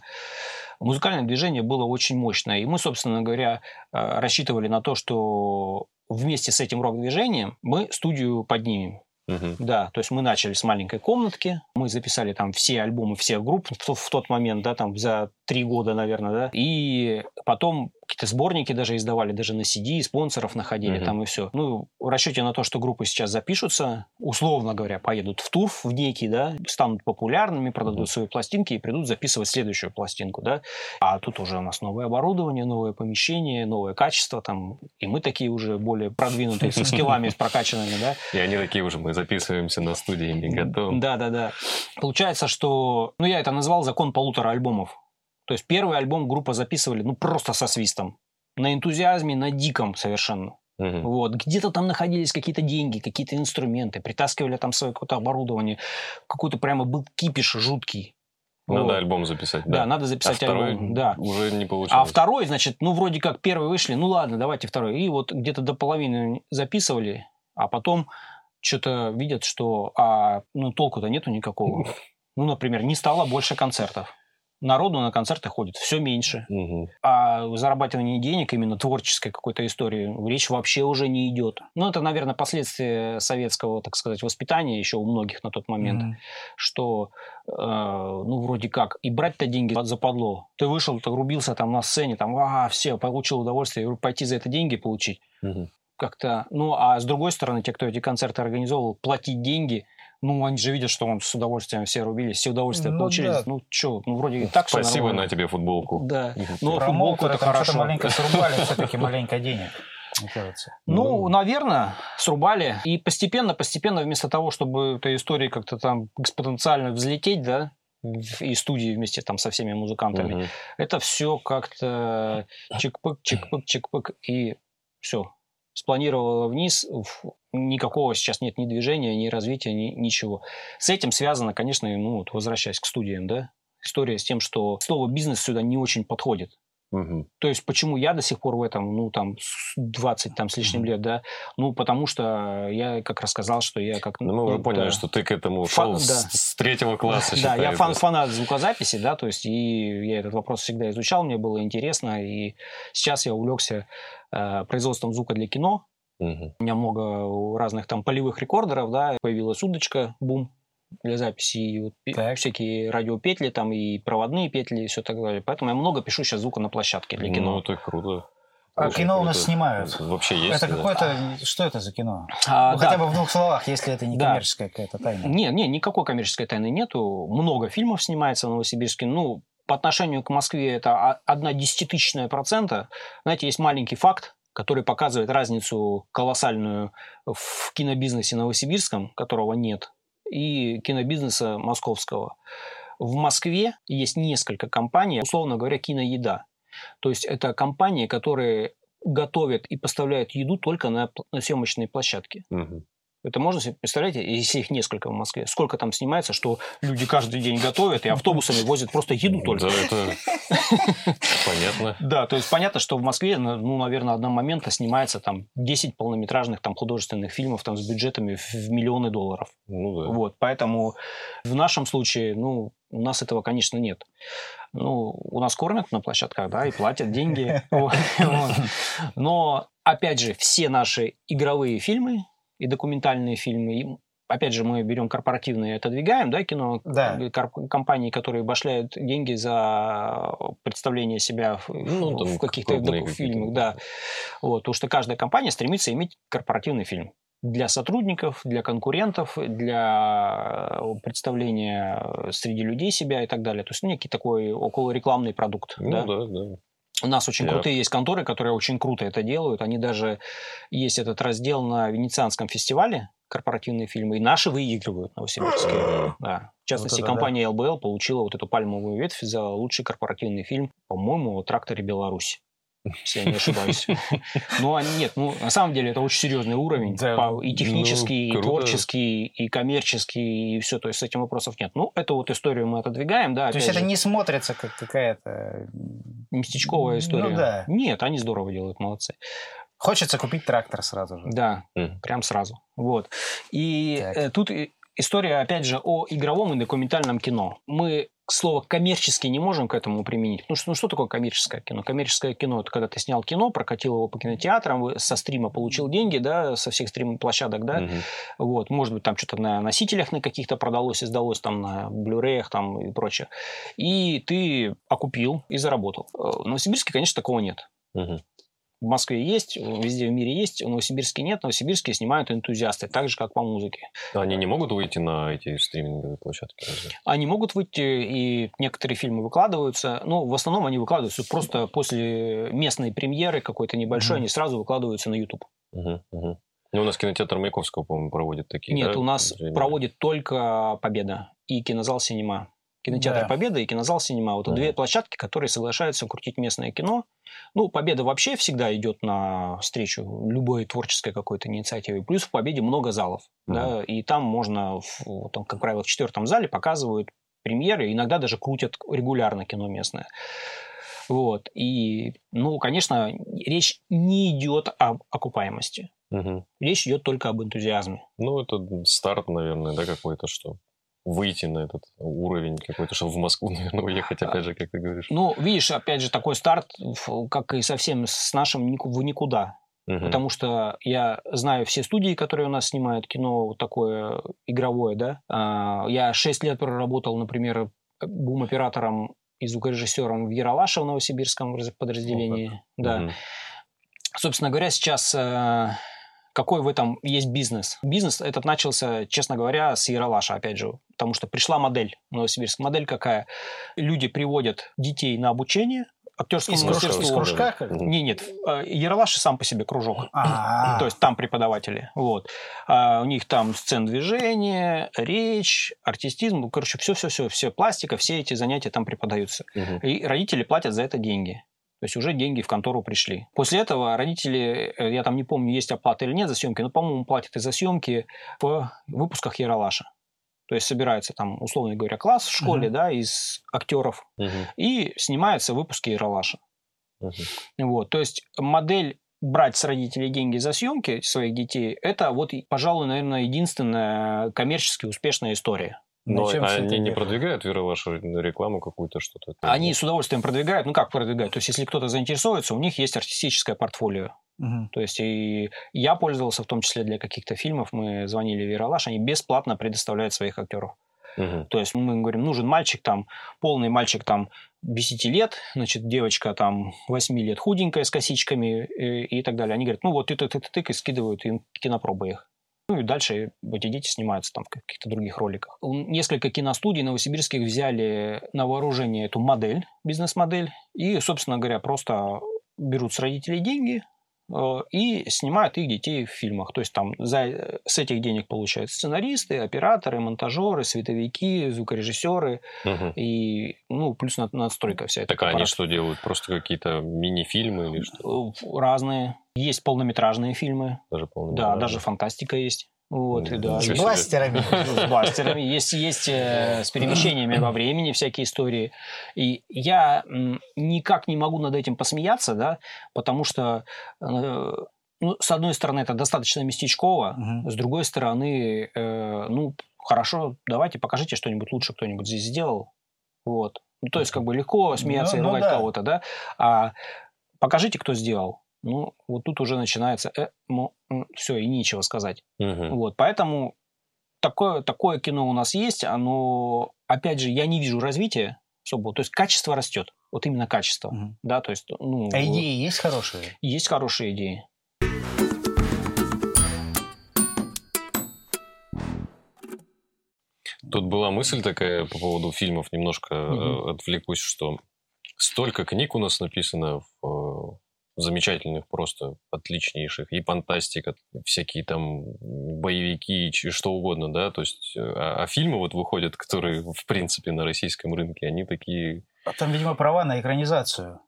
Музыкальное движение было очень мощное. И мы, собственно говоря, э, рассчитывали на то, что вместе с этим рок-движением мы студию поднимем. мгм. Да, то есть мы начали с маленькой комнатки, мы записали там все альбомы всех групп в, в тот момент, да, там за три года, наверное, да, и потом какие-то сборники даже издавали, даже на CD, спонсоров находили Мгм. там и все. Ну, в расчете на то, что группы сейчас запишутся, условно говоря, поедут в тур в некий, да, станут популярными, продадут Мгм. свои пластинки и придут записывать следующую пластинку, да. А тут уже у нас новое оборудование, новое помещение, новое качество там, и мы такие уже более продвинутые, со скиллами с прокачанными, да. И они такие уже, мы записываемся на студии Мегатон. Да, да, да. Получается, что, ну, я это назвал закон полутора альбомов. То есть первый альбом группа записывали, ну, просто со свистом. На энтузиазме, на диком совершенно. Мгм. Вот. Где-то там находились какие-то деньги, какие-то инструменты, притаскивали там свое какое-то оборудование. Какой-то прямо был кипиш жуткий. Надо Вот. альбом записать. Да, Да, надо а записать второй альбом. Да. уже не А получилось. второй, значит, ну, вроде как первый вышли, ну, ладно, давайте второй. И вот где-то до половины записывали, а потом что-то видят, что а, ну, толку-то нету никакого. Ну, например, не стало больше концертов. Народу на концерты ходит все меньше. Мгм. А зарабатывание денег, именно творческой какой-то истории, речь вообще уже не идет. Ну, это, наверное, последствия советского, так сказать, воспитания еще у многих на тот момент Мгм. что, э, ну, вроде как, и брать-то деньги западло. Ты вышел, ты рубился там на сцене, там, а, все, получил удовольствие, пойти за это деньги получить. Мгм. Как-то, ну, а с другой стороны, те, кто эти концерты организовывал, платить деньги, ну, они же видят, что он с удовольствием все рубились, все удовольствие Ну получили. да. Ну, что, ну, вроде и так Спасибо нормально. на тебе футболку. Да. Ну, футболку это хорошо. маленько срубали, все-таки маленько денег, кажется. Ну, наверное, срубали. И постепенно, постепенно, вместо того, чтобы этой истории как-то там экспоненциально взлететь, да, и студии вместе там со всеми музыкантами, Мгм. это все как-то чик-пык, чик-пык, чик-пык, и Все. Спланировала вниз, никакого сейчас нет ни движения, ни развития, ни, ничего. С этим связано, конечно, ну, вот возвращаясь к студиям, да, история с тем, что слово бизнес сюда не очень подходит. Мгм. То есть, почему я до сих пор в этом, ну, там, с 20 там, с лишним лет, да? Ну, потому что я как рассказал, что я как... Ну, мы уже ну, поняли, да. что ты к этому Фа- шел да. с, с третьего класса, Да, я фан, фанат звукозаписи, да, то есть и я этот вопрос всегда изучал, мне было интересно, и сейчас я увлекся производством звука для кино. Мгм. У меня много разных там полевых рекордеров, да, появилась удочка, бум, для записи, и вот Так. всякие радиопетли, там и проводные петли, и все так далее. Поэтому я много пишу сейчас звука на площадке для кино. Ну, это круто. А Очень кино у нас круто. снимают. Вообще есть. это да. какое-то... Что это за кино? А, Ну, да. Хотя бы в двух словах, если это не Да. коммерческая какая-то тайна. Не, не, никакой коммерческой тайны нету. Много фильмов снимается в Новосибирске. Ну, по отношению к Москве это одна десятитысячная процента. Знаете, есть маленький факт, который показывает разницу колоссальную в кинобизнесе новосибирском, которого нет, и кинобизнеса московского. В Москве есть несколько компаний, условно говоря, киноеда. То есть это компании, которые готовят и поставляют еду только на, на съемочной площадке. Мгм. Это можно себе представлять, если их несколько в Москве, сколько там снимается, что люди каждый день готовят и автобусами возят просто еду только. Да, это понятно. Да, то есть понятно, что в Москве, ну, наверное, одного момента снимается там 10 полнометражных там художественных фильмов там с бюджетами в миллионы долларов. Ну да. Вот, поэтому в нашем случае, ну, у нас этого, конечно, нет. Ну, у нас кормят на площадках, да, и платят деньги. Но, опять же, все наши игровые фильмы и документальные фильмы, и, опять же, мы берем корпоративные и отодвигаем, да, кино, Да. корп- компании, которые башляют деньги за представление себя в, Ну, там в каких-то какие-то. фильмах, да. Вот, потому что каждая компания стремится иметь корпоративный фильм для сотрудников, для конкурентов, для э, представления среди людей себя и так далее. То есть ну, некий такой околорекламный продукт. Ну да. да, да. У нас очень Я- крутые есть конторы, которые очень круто это делают. Они даже есть этот раздел на Венецианском фестивале корпоративные фильмы, и наши выигрывают новосибирские. Мгм. Да. В частности, Вот это да. компания ЛБЛ получила вот эту пальмовую ветвь за лучший корпоративный фильм, по-моему, о «Тракторе Беларусь». Если я не ошибаюсь. Ну, а нет, ну, на самом деле это очень серьезный уровень. Да, по- И технический, и творческий, и коммерческий, и все. То есть с этим вопросов нет. Ну, эту вот историю мы отодвигаем, да. То есть это не смотрится как какая-то... местечковая Ну история. да. Нет, они здорово делают, молодцы. Хочется купить трактор сразу же. Да, прям сразу. Вот. И Так. э, тут история, опять же, о игровом и документальном кино. Мы слово коммерчески не можем к этому применить. Ну что, ну что такое коммерческое кино? Коммерческое кино это когда ты снял кино, прокатил его по кинотеатрам, со стрима получил деньги, да, со всех стрим-площадок, да, Мгм. вот, может быть, там что-то на носителях на каких-то продалось и сдалось, там на Blu-ray там и прочее. И ты окупил и заработал. Э, В Новосибирске, конечно, такого нет. Мгм. В Москве есть, везде в мире есть, в Новосибирске нет. В Новосибирске снимают энтузиасты, так же, как по музыке. Они не могут выйти на эти стриминговые площадки? разве? Они могут выйти, и некоторые фильмы выкладываются. Ну, в основном они выкладываются просто после местной премьеры какой-то небольшой, Мгм. они сразу выкладываются на YouTube. Мгм, мгм. Ну, у нас кинотеатр Маяковского, по-моему, проводит такие. Нет, да, у нас произведения? проводит только Победа и кинозал Синема. Кинотеатр Да. Победа и кинозал Синема. Вот Мгм. две площадки, которые соглашаются крутить местное кино. Ну, Победа вообще всегда идет на встречу любой творческой какой-то инициативе. Плюс в Победе много залов. Да, и там можно, в- там, как правило, в четвертом зале показывают премьеры, иногда даже крутят регулярно кино местное. Вот. И, ну, конечно, речь не идет об окупаемости. Мгм. Речь идет только об энтузиазме. Ну, это старт, наверное, да, какой-то, что выйти на этот уровень какой-то, чтобы в Москву, наверное, уехать, опять же, как ты говоришь. Ну, видишь, опять же, такой старт, как и совсем с нашим в никуда. Мгм. Потому что я знаю все студии, которые у нас снимают кино вот такое игровое, да. А, Я 6 лет проработал, например, бум-оператором и звукорежиссером в Яралаше в Новосибирском раз- подразделении. Да. Мгм. Собственно говоря, сейчас э, какой в этом есть бизнес? Бизнес этот начался, честно говоря, с Яралаша, опять же, потому что пришла модель в Новосибирск. Модель какая? Люди приводят детей на обучение, актерскому Из, из кружка? Не, нет, э, Яралаш сам по себе кружок. А, То есть там преподаватели. Вот. А у них там сцен движения, речь, артистизм. Ну, короче, все-все-все, все пластика, все эти занятия там преподаются. И родители платят за это деньги. То есть уже деньги в контору пришли. После этого родители, э, я там не помню, есть оплата или нет за съемки, но, по-моему, платят и за съемки в выпусках Яралаша. То есть собирается там, условно говоря, класс в школе, uh-huh. да, из актеров, uh-huh. и снимаются выпуски Яралаша. Uh-huh. Вот, то есть модель брать с родителей деньги за съемки своих детей, это вот, пожалуй, наверное, единственная коммерчески успешная история. Но они не продвигают Вера вашу рекламу какую-то, что-то? Они с удовольствием продвигают. Ну, как продвигают? То есть, если кто-то заинтересуется, у них есть артистическое портфолио. Угу. То есть, и я пользовался в том числе для каких-то фильмов. Мы звонили Вера Лаш, они бесплатно предоставляют своих актеров. Угу. То есть мы говорим, нужен мальчик там, полный мальчик там 10 лет, значит, девочка там 8 лет худенькая с косичками и, и так далее. Они говорят, ну вот ты ты ты тык и скидывают им кинопробы их. Ну и дальше эти дети снимаются там в каких-то других роликах. Несколько киностудий новосибирских взяли на вооружение эту модель, бизнес-модель, и, собственно говоря, просто берут с родителей деньги, и снимают их детей в фильмах. То есть там за, с этих денег получают сценаристы, операторы, монтажеры, световики, звукорежиссеры угу. и ну плюс над, надстройка вся. Так они что делают? Просто какие-то мини-фильмы или что? Э, разные. Есть полнометражные фильмы. Даже полнометражные? Да, даже фантастика есть. Вот, и да. С бластерами. С бластерами. Есть, есть э, с перемещениями во времени всякие истории. И я никак не могу над этим посмеяться, да, потому что э, ну, с одной стороны, это достаточно местечково, угу. с другой стороны, э, ну, хорошо, давайте покажите что-нибудь лучше, кто-нибудь здесь сделал. Вот. Ну, то есть, как бы легко смеяться ну, и ругать ну, да. кого-то, да. А покажите, кто сделал ну, вот тут уже начинается, э, ну, все, и нечего сказать. Угу. Вот, поэтому такое, такое кино у нас есть, оно, опять же, я не вижу развития особого, то есть качество растет, вот именно качество, угу. да, то есть, ну... А идеи есть хорошие? Есть хорошие идеи. Тут была мысль такая по поводу фильмов, немножко угу. отвлекусь, что столько книг у нас написано в замечательных просто, отличнейших, и фантастика, всякие там боевики, что угодно, да, то есть, э, а, а фильмы вот выходят, которые, в принципе, на российском рынке, они такие... А там, видимо, права на экранизацию.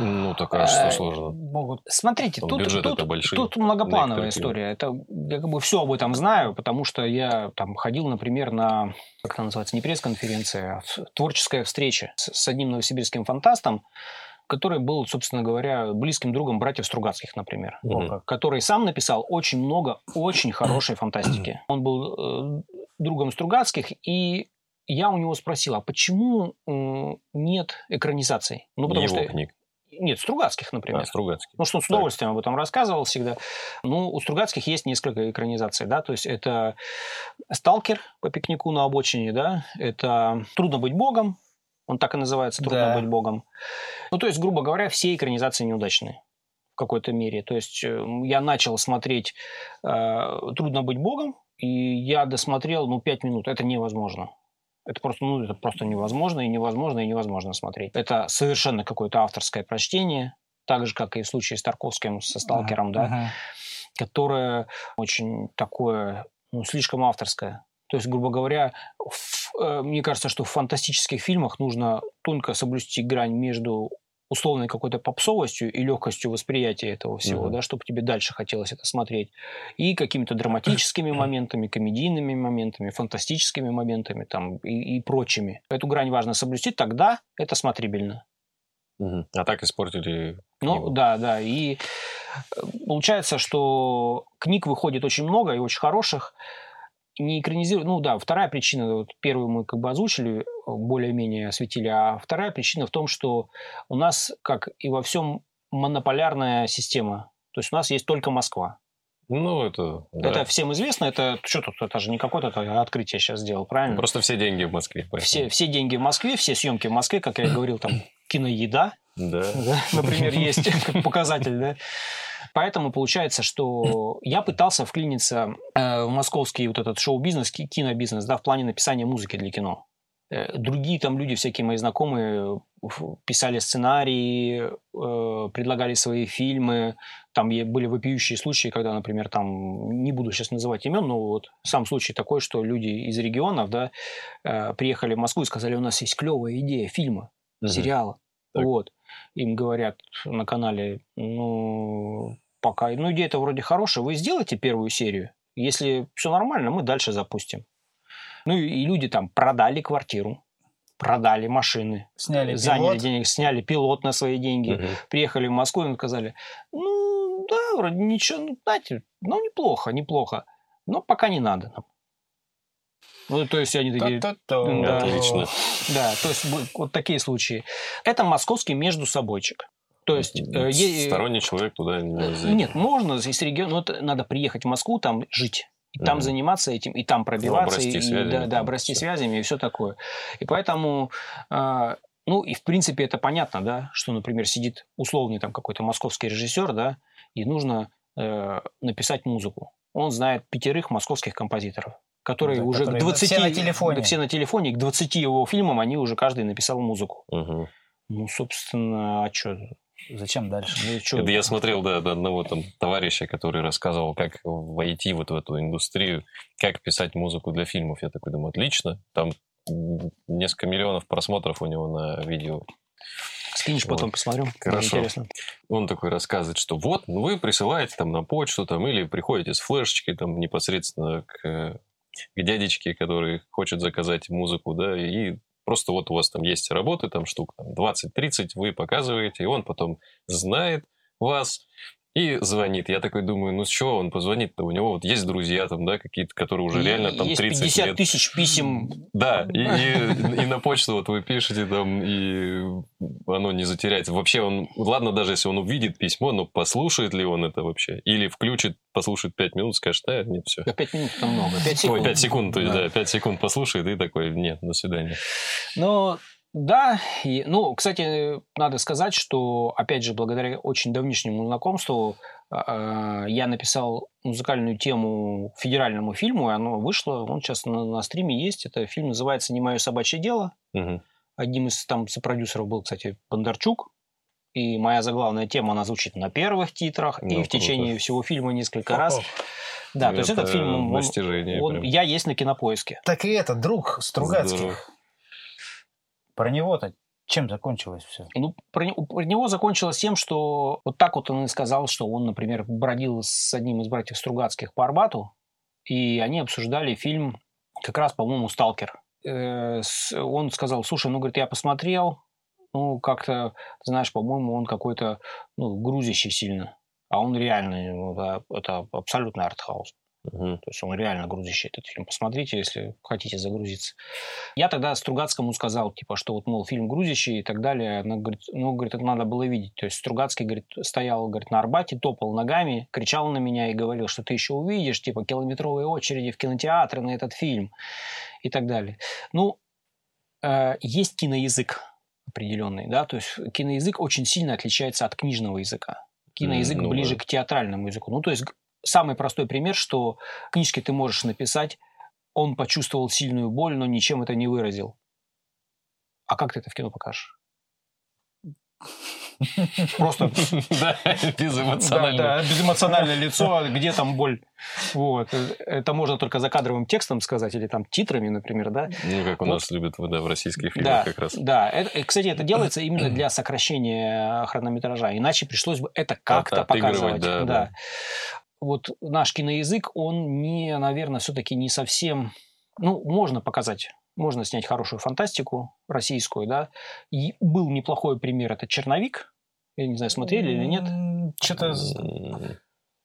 Ну, так а что сложно? Могут... Смотрите, там тут, тут, большие, тут многоплановая история. Это, я как бы все об этом знаю, потому что я там ходил, например, на, как это называется, не пресс-конференция, а творческая встреча с, с одним новосибирским фантастом, который был, собственно говоря, близким другом братьев Стругацких, например, mm-hmm. который сам написал очень много очень хорошей фантастики. Он был э, другом Стругацких, и я у него спросил, а почему э, нет экранизаций? Ну, потому Его что... книг. Нет, Стругацких, например. А, Стругацких. Ну, что он с удовольствием об этом рассказывал всегда. Ну, у Стругацких есть несколько экранизаций, да, то есть это «Сталкер» по пикнику на обочине, да, это «Трудно быть богом», он так и называется «Трудно да. быть богом». Ну, то есть, грубо говоря, все экранизации неудачные в какой-то мере. То есть э, я начал смотреть э, «Трудно быть богом», и я досмотрел, ну, пять минут. Это невозможно. Это просто, ну, это просто невозможно, и невозможно, и невозможно смотреть. Это совершенно какое-то авторское прочтение, так же, как и в случае с Тарковским, со «Сталкером», uh-huh. да, uh-huh. которое очень такое, ну, слишком авторское. То есть, грубо говоря, в, э, мне кажется, что в фантастических фильмах нужно тонко соблюсти грань между условной какой-то попсовостью и легкостью восприятия этого всего, mm-hmm. да, чтобы тебе дальше хотелось это смотреть, и какими-то драматическими моментами, комедийными моментами, фантастическими моментами там и, и прочими. Эту грань важно соблюсти, тогда это смотрибельно. Угу. А так испортили. Ну книгу. Да, да. И э, получается, что книг выходит очень много и очень хороших не экранизируют. Ну да, вторая причина, вот первую мы как бы озвучили, более-менее осветили, а вторая причина в том, что у нас, как и во всем, монополярная система. То есть у нас есть только Москва. Ну, это... Да. Это всем известно, это что тут, это же не какое-то открытие сейчас сделал, правильно? Просто все деньги в Москве. Все, все деньги в Москве, все съемки в Москве, как я говорил, там киноеда, да. например, есть как показатель, да. Поэтому получается, что я пытался вклиниться э, в московский вот этот шоу-бизнес, кинобизнес, да, в плане написания музыки для кино. Э, другие там люди, всякие мои знакомые, писали сценарии, э, предлагали свои фильмы. Там были вопиющие случаи, когда, например, там, не буду сейчас называть имен, но вот сам случай такой, что люди из регионов, да, приехали в Москву и сказали, у нас есть клевая идея фильма, uh-huh. сериала. Так. Вот. Им говорят на канале, ну, пока, ну, идея-то вроде хорошая, вы сделайте первую серию, если все нормально, мы дальше запустим. Ну, и люди там продали квартиру, продали машины, Сняли заняли пилот. денег, сняли пилот на свои деньги, Мгм. приехали в Москву и сказали, ну, да, вроде ничего, ну, знаете, ну, неплохо, неплохо, но пока не надо нам. Ну, то есть они такие. Да. Отлично. да, то есть вот такие случаи. Это московский между собойчик. То есть... э, е- Сторонний человек туда не э, зайдет. Нет, можно из региона, но это надо приехать в Москву, там жить. И там Мгм. заниматься этим, и там пробиваться, обрасти и, связями да, да, там обрасти всё. связями и все такое. И поэтому, а, ну и в принципе это понятно, да, что, например, сидит условный там какой-то московский режиссер, да, и нужно э, написать музыку. Он знает пятерых московских композиторов, которые Да, уже которые к 20... все на телефоне. да, все на телефоне, и к 20 его фильмам они уже каждый написал музыку. Мгм. Ну, собственно, а что? Зачем дальше? Ну, чё? Это я смотрел, да, одного там товарища, который рассказывал, как войти вот в эту индустрию, как писать музыку для фильмов. Я такой думаю, отлично. Там несколько миллионов просмотров у него на видео. Скинешь, потом посмотрю. Мне Хорошо. Интересно. Он такой рассказывает, что вот, ну, вы присылаете там на почту там, или приходите с флешечкой там непосредственно к, э, к дядечке, который хочет заказать музыку, да, и просто вот у вас там есть работы, там штук там, 20-30, вы показываете, и он потом знает вас и звонит. Я такой думаю, ну с чего он позвонит-то? У него вот есть друзья там, да, какие-то, которые уже И- реально там есть 30 50 лет. тысяч писем. Да, и, и- и на почту вот вы пишете там, и оно не затеряется. Вообще он, ладно, даже если он увидит письмо, но послушает ли он это вообще? Или включит, послушает 5 минут, скажет, да, нет, все. Да, 5 минут это много. 5 секунд. Ой, 5 секунд, то есть, Да. да, 5 секунд послушает и такой, нет, до свидания. Ну, да. И, ну, кстати, надо сказать, что, опять же, благодаря очень давнишнему знакомству а, я написал музыкальную тему федеральному фильму, и оно вышло, он сейчас на, на стриме есть. Это фильм называется «Не мое собачье дело». Мгм. Одним из там сопродюсеров был, кстати, Бондарчук. И моя заглавная тема, она звучит на первых титрах Ну, и в круто. течение всего фильма несколько раз. О, Да, то есть этот Это фильм, он- он- я есть на кинопоиске. Так и это, друг Стругацких. Здорово. Про него-то чем закончилось все? Ну, про, про него закончилось тем, что вот так вот он и сказал, что он, например, бродил с одним из братьев Стругацких по Арбату, и они обсуждали фильм, как раз, по-моему, «Сталкер». Э, Он сказал, слушай, ну, говорит, я посмотрел, ну, как-то, знаешь, по-моему, он какой-то, ну, грузящий сильно. А он реально, ну, да, это абсолютно артхаус. То есть он реально грузящий этот фильм. Посмотрите, если хотите загрузиться. Я тогда Стругацкому сказал, типа, что вот, мол, фильм грузящий и так далее. Она говорит, ну, говорит, это надо было видеть. То есть Стругацкий, говорит, стоял, говорит, на Арбате, топал ногами, кричал на меня и говорил, что ты еще увидишь, типа, километровые очереди в кинотеатры на этот фильм и так далее. Ну, э, есть киноязык определенный, да, то есть киноязык очень сильно отличается от книжного языка. Киноязык ну ближе да. к театральному языку. Ну, то есть самый простой пример, что книжки ты можешь написать, он почувствовал сильную боль, но ничем это не выразил. А как ты это в кино покажешь? Просто Да, безэмоционально. Да, да, безэмоциональное лицо, где там боль. Вот. Это можно только за кадровым текстом сказать, или там титрами, например, да? Ну, как у нас любят в российских фильмах как раз. да. И, кстати, это делается именно для сокращения хронометража. Иначе пришлось бы это как-то показывать. да. Вот наш киноязык, он не, наверное, все-таки не совсем... Ну, можно показать, можно снять хорошую фантастику российскую, да. И был неплохой пример, это «Черновик». Я не знаю, смотрели или нет. Что-то...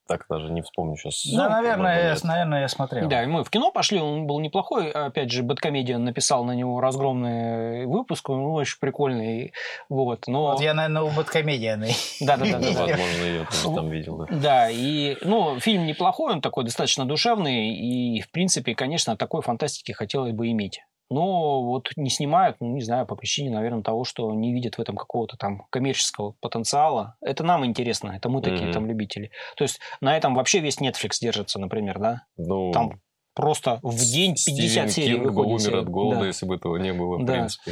Так даже не вспомню сейчас. Да, наверное, я, наверное, я смотрел. Да, и мы в кино пошли, он был неплохой. Опять же, Бэткомедиан написал на него разгромный выпуск, он очень прикольный. Вот, но... Вот я, наверное, у Бэткомедианы. Да-да-да. Возможно, я тоже там видел, да. Да, и, ну, фильм неплохой, он такой достаточно душевный, и, в принципе, конечно, такой фантастики хотелось бы иметь. Но вот не снимают, ну, не знаю, по причине, наверное, того, что не видят в этом какого-то там коммерческого потенциала. Это нам интересно, это мы такие Мгм. там любители. То есть на этом вообще весь Netflix держится, например, да? Ну, Там просто в день 50 Стивен серий Кинг выходит. умер серия. от голода, Да. если бы этого не было, в Да. принципе.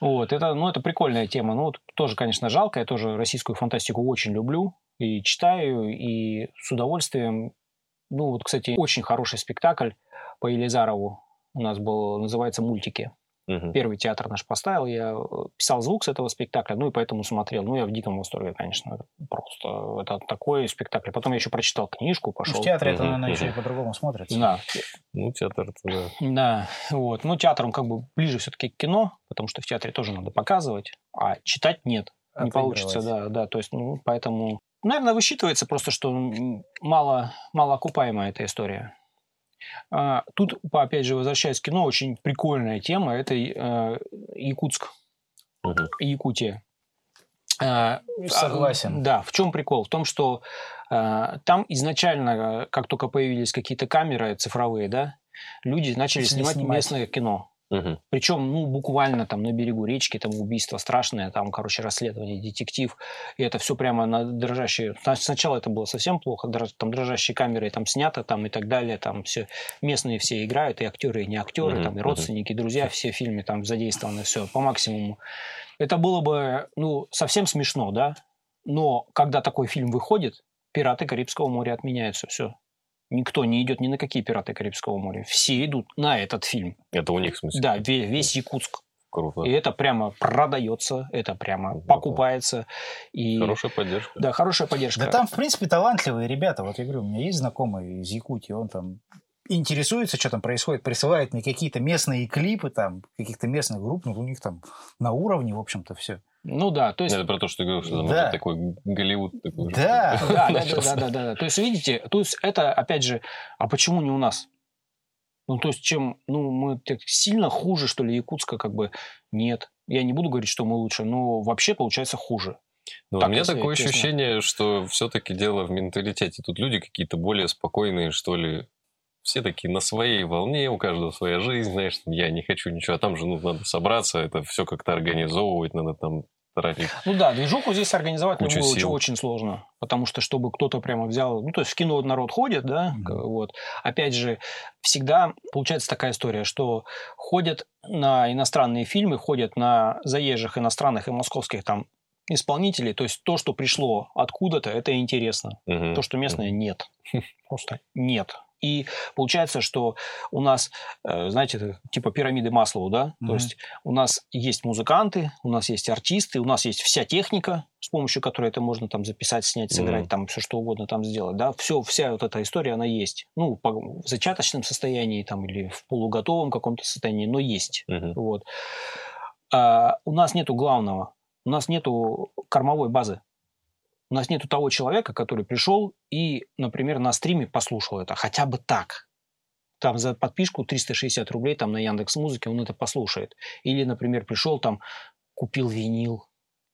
Вот, это, ну, это прикольная тема. Ну, вот тоже, конечно, жалко. Я тоже российскую фантастику очень люблю и читаю, и с удовольствием. Ну, вот, кстати, очень хороший спектакль по Елизарову у нас был, называется «Мультики». Мгм. Первый театр наш поставил, я э, писал звук с этого спектакля, ну и поэтому смотрел. Ну, я в диком восторге, конечно. Просто это такой спектакль. Потом я еще прочитал книжку, Ну, пошел. В театре это, наверное, еще и по-другому смотрится. Да, Ну, театр, это да. да, вот. Ну, театр, он как бы ближе все-таки к кино, потому что в театре тоже надо показывать, а читать нет. Не получится, да, да. То есть, ну, поэтому, наверное, высчитывается просто, что мало, мало окупаемая эта история. А, тут, по- опять же, возвращаясь к кино, очень прикольная тема. Это э, Якутск, Мгм. Якутия. А, Согласен. а, Да, в чем прикол? В том, что там изначально, э, как только появились какие-то камеры цифровые, да, люди начали Начали снимать, снимать. местное кино. Мгм. Причем, ну, буквально там на берегу речки, там убийство страшное, там, короче, расследование, детектив. И это все прямо на дрожащие... Сна- Сначала это было совсем плохо, дрож- там дрожащие камеры там снято, там и так далее, там все местные все играют, и актеры, и не актеры, Мгм, там, и родственники, и друзья, все в фильме там задействованы, все по максимуму. Это было бы, ну, совсем смешно, да? Но когда такой фильм выходит, «Пираты Карибского моря» отменяются, все. Никто не идет ни на какие «Пираты Карибского моря». Все идут на этот фильм. Это у них, в смысле? Да, ве- весь Якутск. Круто. И это прямо продается, это прямо Здорово. покупается. И... Хорошая поддержка. Да, хорошая поддержка. Да там, в принципе, талантливые ребята. Вот я говорю, у меня есть знакомый из Якутии, он там интересуется, что там происходит, присылает мне какие-то местные клипы там, каких-то местных групп, ну, у них там на уровне, в общем-то, все. Ну да, то есть... Это про то, что ты говорил, что там Да. это такой Голливуд такой. Да. Да, да, да, да, да, да. То есть, видите, то есть это, опять же, а почему не у нас? Ну, то есть, чем, ну, мы так сильно хуже, что ли, Якутска, как бы, нет. Я не буду говорить, что мы лучше, но вообще получается хуже. Но Так, у меня такое честно. ощущение, что все-таки дело в менталитете. Тут люди какие-то более спокойные, что ли. Все такие на своей волне, у каждого своя жизнь, знаешь, я не хочу ничего, а там же ну, надо собраться, это все как-то организовывать, надо там тратить. Ну да, движуху здесь организовать Кучу любую очень, сил. очень сложно, потому что чтобы кто-то прямо взял, ну то есть в кино народ ходит, да, к- вот. Опять же, всегда получается такая история, что ходят на иностранные фильмы, ходят на заезжих иностранных и московских там исполнителей, то есть то, что пришло откуда-то, это интересно. Мгм. То, что местное, нет. Просто нет. И получается, что у нас, э, знаете, типа пирамиды Маслоу, да? Мгм. То есть у нас есть музыканты, у нас есть артисты, у нас есть вся техника, с помощью которой это можно там записать, снять, сыграть, Мгм. там все что угодно там сделать, да? Все, вся вот эта история, она есть. Ну, по- в зачаточном состоянии там или в полуготовом каком-то состоянии, но есть. Мгм. Вот. А у нас нету главного. У нас нету кормовой базы. У нас нету того человека, который пришел и, например, на стриме послушал это. Хотя бы так. Там за подписку 360 рублей там на Яндекс Музыке он это послушает. Или, например, пришел там, купил винил.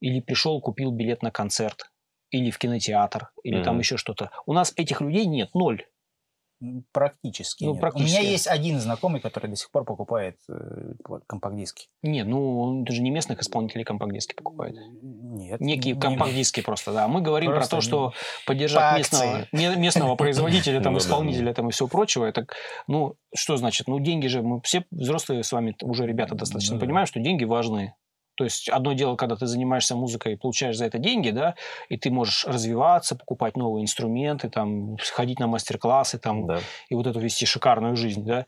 Или пришел, купил билет на концерт. Или в кинотеатр. Или там Мгм. еще что-то. У нас этих людей нет. Ноль. Практически. Ну, нет. практически. У меня есть один знакомый, который до сих пор покупает э, компакт-диски. Не, ну он же не местных исполнителей компакт-диски покупает. Нет. Некие не- компакт-диски просто, да. Мы говорим Просто про то, что по поддержать местного, ме- местного производителя, там, Ну исполнителя там, и все прочего. Это, ну, что значит? Ну, деньги же, мы все взрослые с вами уже ребята достаточно Ну понимаем, что деньги важны. То есть одно дело, когда ты занимаешься музыкой и получаешь за это деньги, да, и ты можешь развиваться, покупать новые инструменты, там, ходить на мастер-классы, там, Да. и вот эту вести шикарную жизнь, да,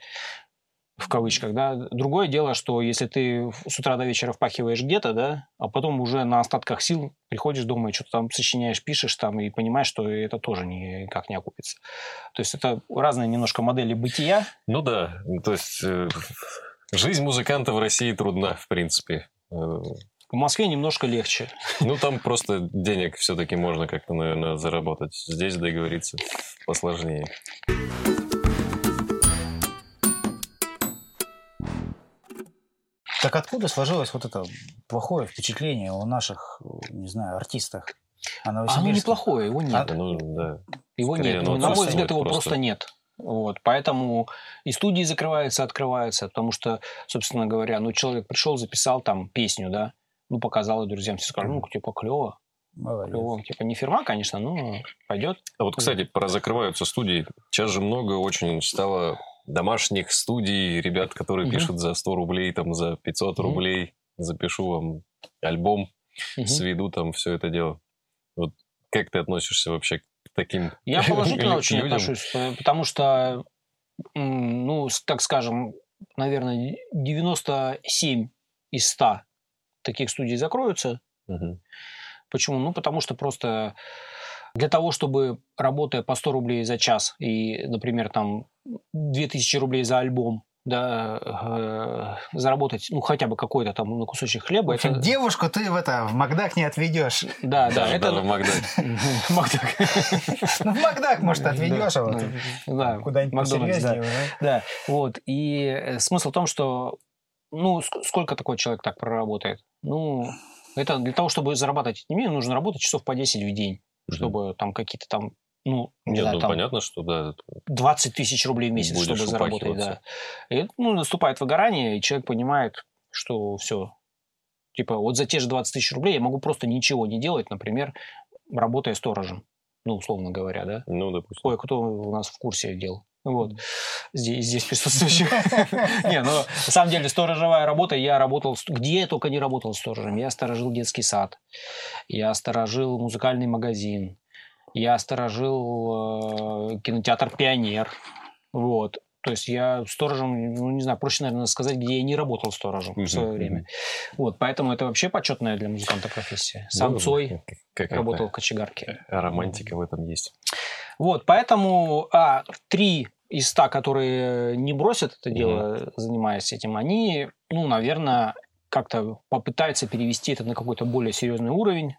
в кавычках, да. Другое дело, что если ты с утра до вечера впахиваешь где-то, да, а потом уже на остатках сил приходишь дома и что-то там сочиняешь, пишешь там и понимаешь, что это тоже никак не окупится. То есть это разные немножко модели бытия. Ну да, то есть э, жизнь музыканта в России трудна, в принципе. В Москве немножко легче. Ну, там просто денег все-таки можно как-то, наверное, заработать. Здесь договориться посложнее. Так откуда сложилось вот это плохое впечатление о наших, не знаю, артистах? О Оно неплохое, его нет. А- Ну, да. Его Скорее, нет. Ну, на мой взгляд, его просто. просто нет. Вот, поэтому и студии закрываются, открываются, потому что, собственно говоря, ну, человек пришел, записал там песню, да, ну, показал ее друзьям, все сказали, ну, типа, клево, Молодец. клево, типа, не фирма, конечно, но пойдет. А вот, кстати, про закрываются студии. Сейчас же много очень стало домашних студий, ребят, которые Мгм. пишут за 100 рублей, там, за 500 Мгм. рублей. Запишу вам альбом, Мгм. сведу там все это дело. Вот как ты относишься вообще к таким Я положительно очень людям? отношусь, потому что, ну, так скажем, наверное, 97 из 100 таких студий закроются. Мгм. Почему? Ну, потому что просто для того, чтобы, работая по 100 рублей за час и, например, там 2000 рублей за альбом, да, э, заработать, ну, хотя бы какой-то там на кусочек В хлеба, общем, это... девушку ты в это в Макдак не отведешь. Да, да, это... в Макдаке. Макдак. Ну, в Макдак, может, отведешь, а вот Да, куда-нибудь посерьезнее. Да, вот. И э, смысл в том, что, ну, ск- сколько такой человек так проработает? Ну, это для того, чтобы зарабатывать не мне нужно работать часов по 10 в день, чтобы там какие-то там, ну, не Нет, знаю, ну там понятно, что да. это- 20 тысяч рублей в месяц, чтобы заработать, да. И, ну, наступает выгорание, и человек понимает, что все. Типа, вот за те же 20 тысяч рублей я могу просто ничего не делать, например, работая сторожем. Ну, условно говоря, да. Ну, допустим. Кое-кто у нас в курсе дел. Вот. Здесь, здесь присутствующих. Не, ну, на самом деле, сторожевая работа, я работал, где я только не работал сторожем. Я сторожил детский сад, я сторожил музыкальный магазин, я сторожил э, кинотеатр «Пионер». Вот. То есть я сторожем, ну, не знаю, проще, наверное, сказать, где я не работал сторожем Мгм, в свое время. Вот, поэтому это вообще почетная для музыканта профессия. Сам Ну, Цой как- какая-то работал в кочегарке. Романтика в этом есть. Вот, поэтому а, три из ста, которые не бросят это дело, занимаясь этим, они, ну, наверное, как-то попытаются перевести это на какой-то более серьезный уровень.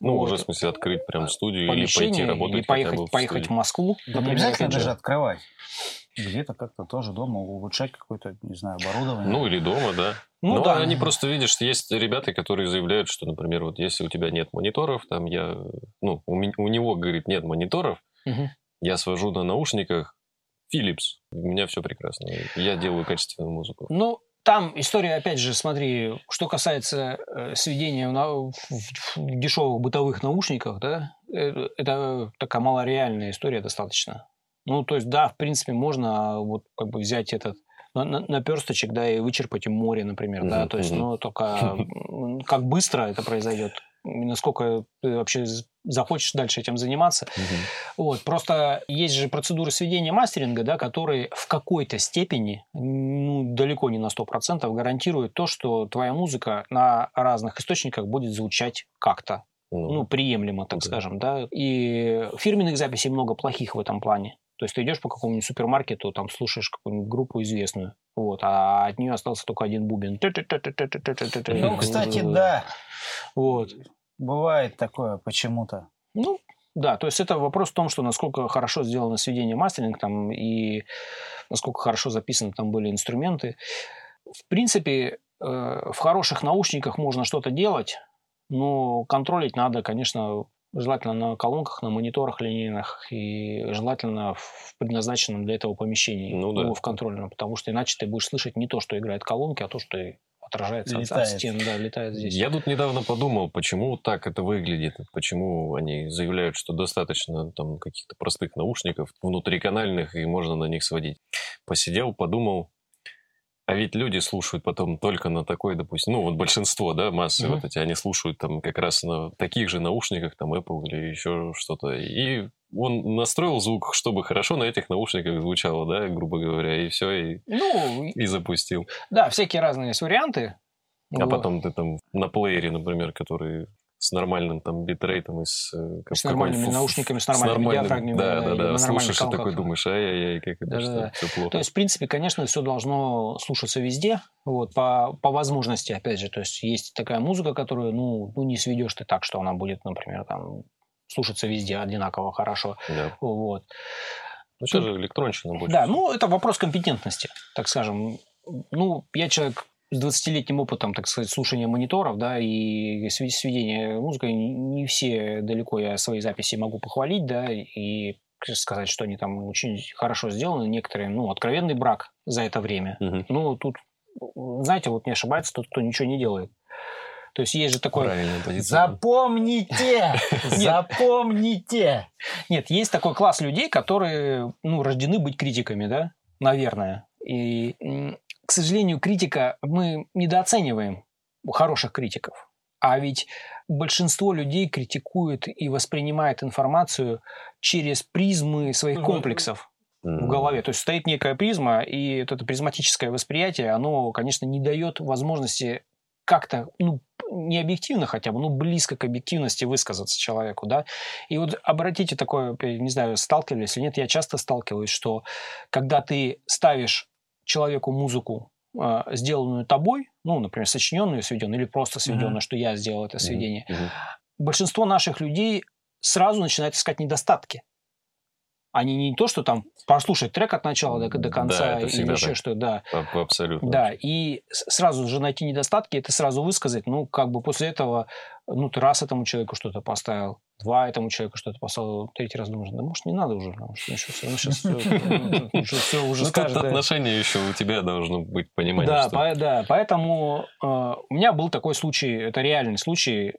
Ну, Вот. уже, в смысле, открыть прям студию или пойти работать или хотя поехать, бы в поехать в студию. Москву. Да не обязательно даже открывать. Где-то как-то тоже дома улучшать какое-то, не знаю, оборудование. Ну, или дома, да. Ну Но да. они просто, видишь, есть ребята, которые заявляют, что, например, вот если у тебя нет мониторов, там я, ну, у, ми- у него, говорит, нет мониторов, Мгм. я свожу на наушниках Philips, у меня все прекрасно, я делаю качественную музыку. Ну, там история, опять же, смотри, что касается э, сведения в, в- в дешевых бытовых наушниках, да, э, это такая малореальная история достаточно. Ну, то есть, да, в принципе, можно а, вот как бы взять этот на- на- наперсточек, да, и вычерпать им море, например, да, Мгм, то есть, ну, только как быстро это произойдет, насколько ты вообще захочешь дальше этим заниматься, вот, просто есть же процедуры сведения мастеринга, да, которые в какой-то степени, ну, далеко не на 100%, гарантируют то, что твоя музыка на разных источниках будет звучать как-то, Ну, ну, приемлемо, так Да. скажем, да. И фирменных записей много плохих в этом плане. То есть ты идешь по какому-нибудь супермаркету, там слушаешь какую-нибудь группу известную, вот, а от нее остался только один бубен. Ну, кстати, да, Вот. бывает такое почему-то. Ну, да, то есть это вопрос в том, что насколько хорошо сделано сведение мастеринг там и насколько хорошо записаны там были инструменты. В принципе, э, в хороших наушниках можно что-то делать, но контролить надо, конечно, желательно на колонках, на мониторах линейных и желательно в предназначенном для этого помещении, Ну да. в контрольном, потому что иначе ты будешь слышать не то, что играет колонки, а то, что отражается от- от Летает. стен, да, летает здесь. Я тут недавно подумал, почему так это выглядит, почему они заявляют, что достаточно там каких-то простых наушников внутриканальных и можно на них сводить. Посидел, подумал, а ведь люди слушают потом только на такой, допустим, ну вот большинство, да, массы Мгм. вот эти, они слушают там как раз на таких же наушниках, там Apple или еще что-то. И он настроил звук, чтобы хорошо на этих наушниках звучало, да, грубо говоря, и все, и, Ну, и запустил. Да, всякие разные есть варианты. А Вот. потом ты там на плеере, например, который с нормальным там битрейтом и с, э, как- С нормальными фу- наушниками, с нормальными диафрагмами, Да, да, да, или да. на нормальных Слушаешь и такой думаешь, ай-яй-яй, как это Да-да-да. все плохо. То есть, в принципе, конечно, все должно слушаться везде, вот, по, по возможности, опять же. То есть, есть такая музыка, которую, ну, ну, не сведешь ты так, что она будет, например, там, слушаться везде одинаково хорошо. Да. Вот. Ну, сейчас же электронщина больше. Да, ну, это вопрос компетентности, так скажем. Ну, я человек с 20-летним опытом, так сказать, слушания мониторов, да, и сведения музыкой, не все далеко я свои записи могу похвалить, да, и сказать, что они там очень хорошо сделаны. Некоторые, ну, откровенный брак за это время. Мгм. Ну, тут, знаете, вот не ошибается тот, кто ничего не делает. То есть есть же такое... Запомните! Запомните! Нет, есть такой класс людей, которые, ну, рождены быть критиками, да, наверное. И, к сожалению, критика, мы недооцениваем хороших критиков. А ведь большинство людей критикует и воспринимает информацию через призмы своих комплексов. в голове. То есть стоит некая призма, и вот это призматическое восприятие, оно, конечно, не дает возможности как-то, ну, не объективно хотя бы, ну, близко к объективности высказаться человеку, да. И вот обратите такое, не знаю, сталкивались или нет, я часто сталкиваюсь, что когда ты ставишь человеку музыку, э, сделанную тобой, ну, например, сочиненную, сведенную, или просто сведенную, mm-hmm. что я сделал это сведение, mm-hmm. большинство наших людей сразу начинает искать недостатки они не то, что там прослушать трек от начала до, до конца да, или еще что-то, да. Абсолютно. Да, и сразу же найти недостатки, это сразу высказать, ну, как бы после этого, ну, ты раз этому человеку что-то поставил, два этому человеку что-то поставил, третий раз думаешь, да может не надо уже, потому что еще все, сейчас все уже ну, скажет. отношения еще у тебя должно быть понимание. Да, да, поэтому э, у меня был такой случай, это реальный случай,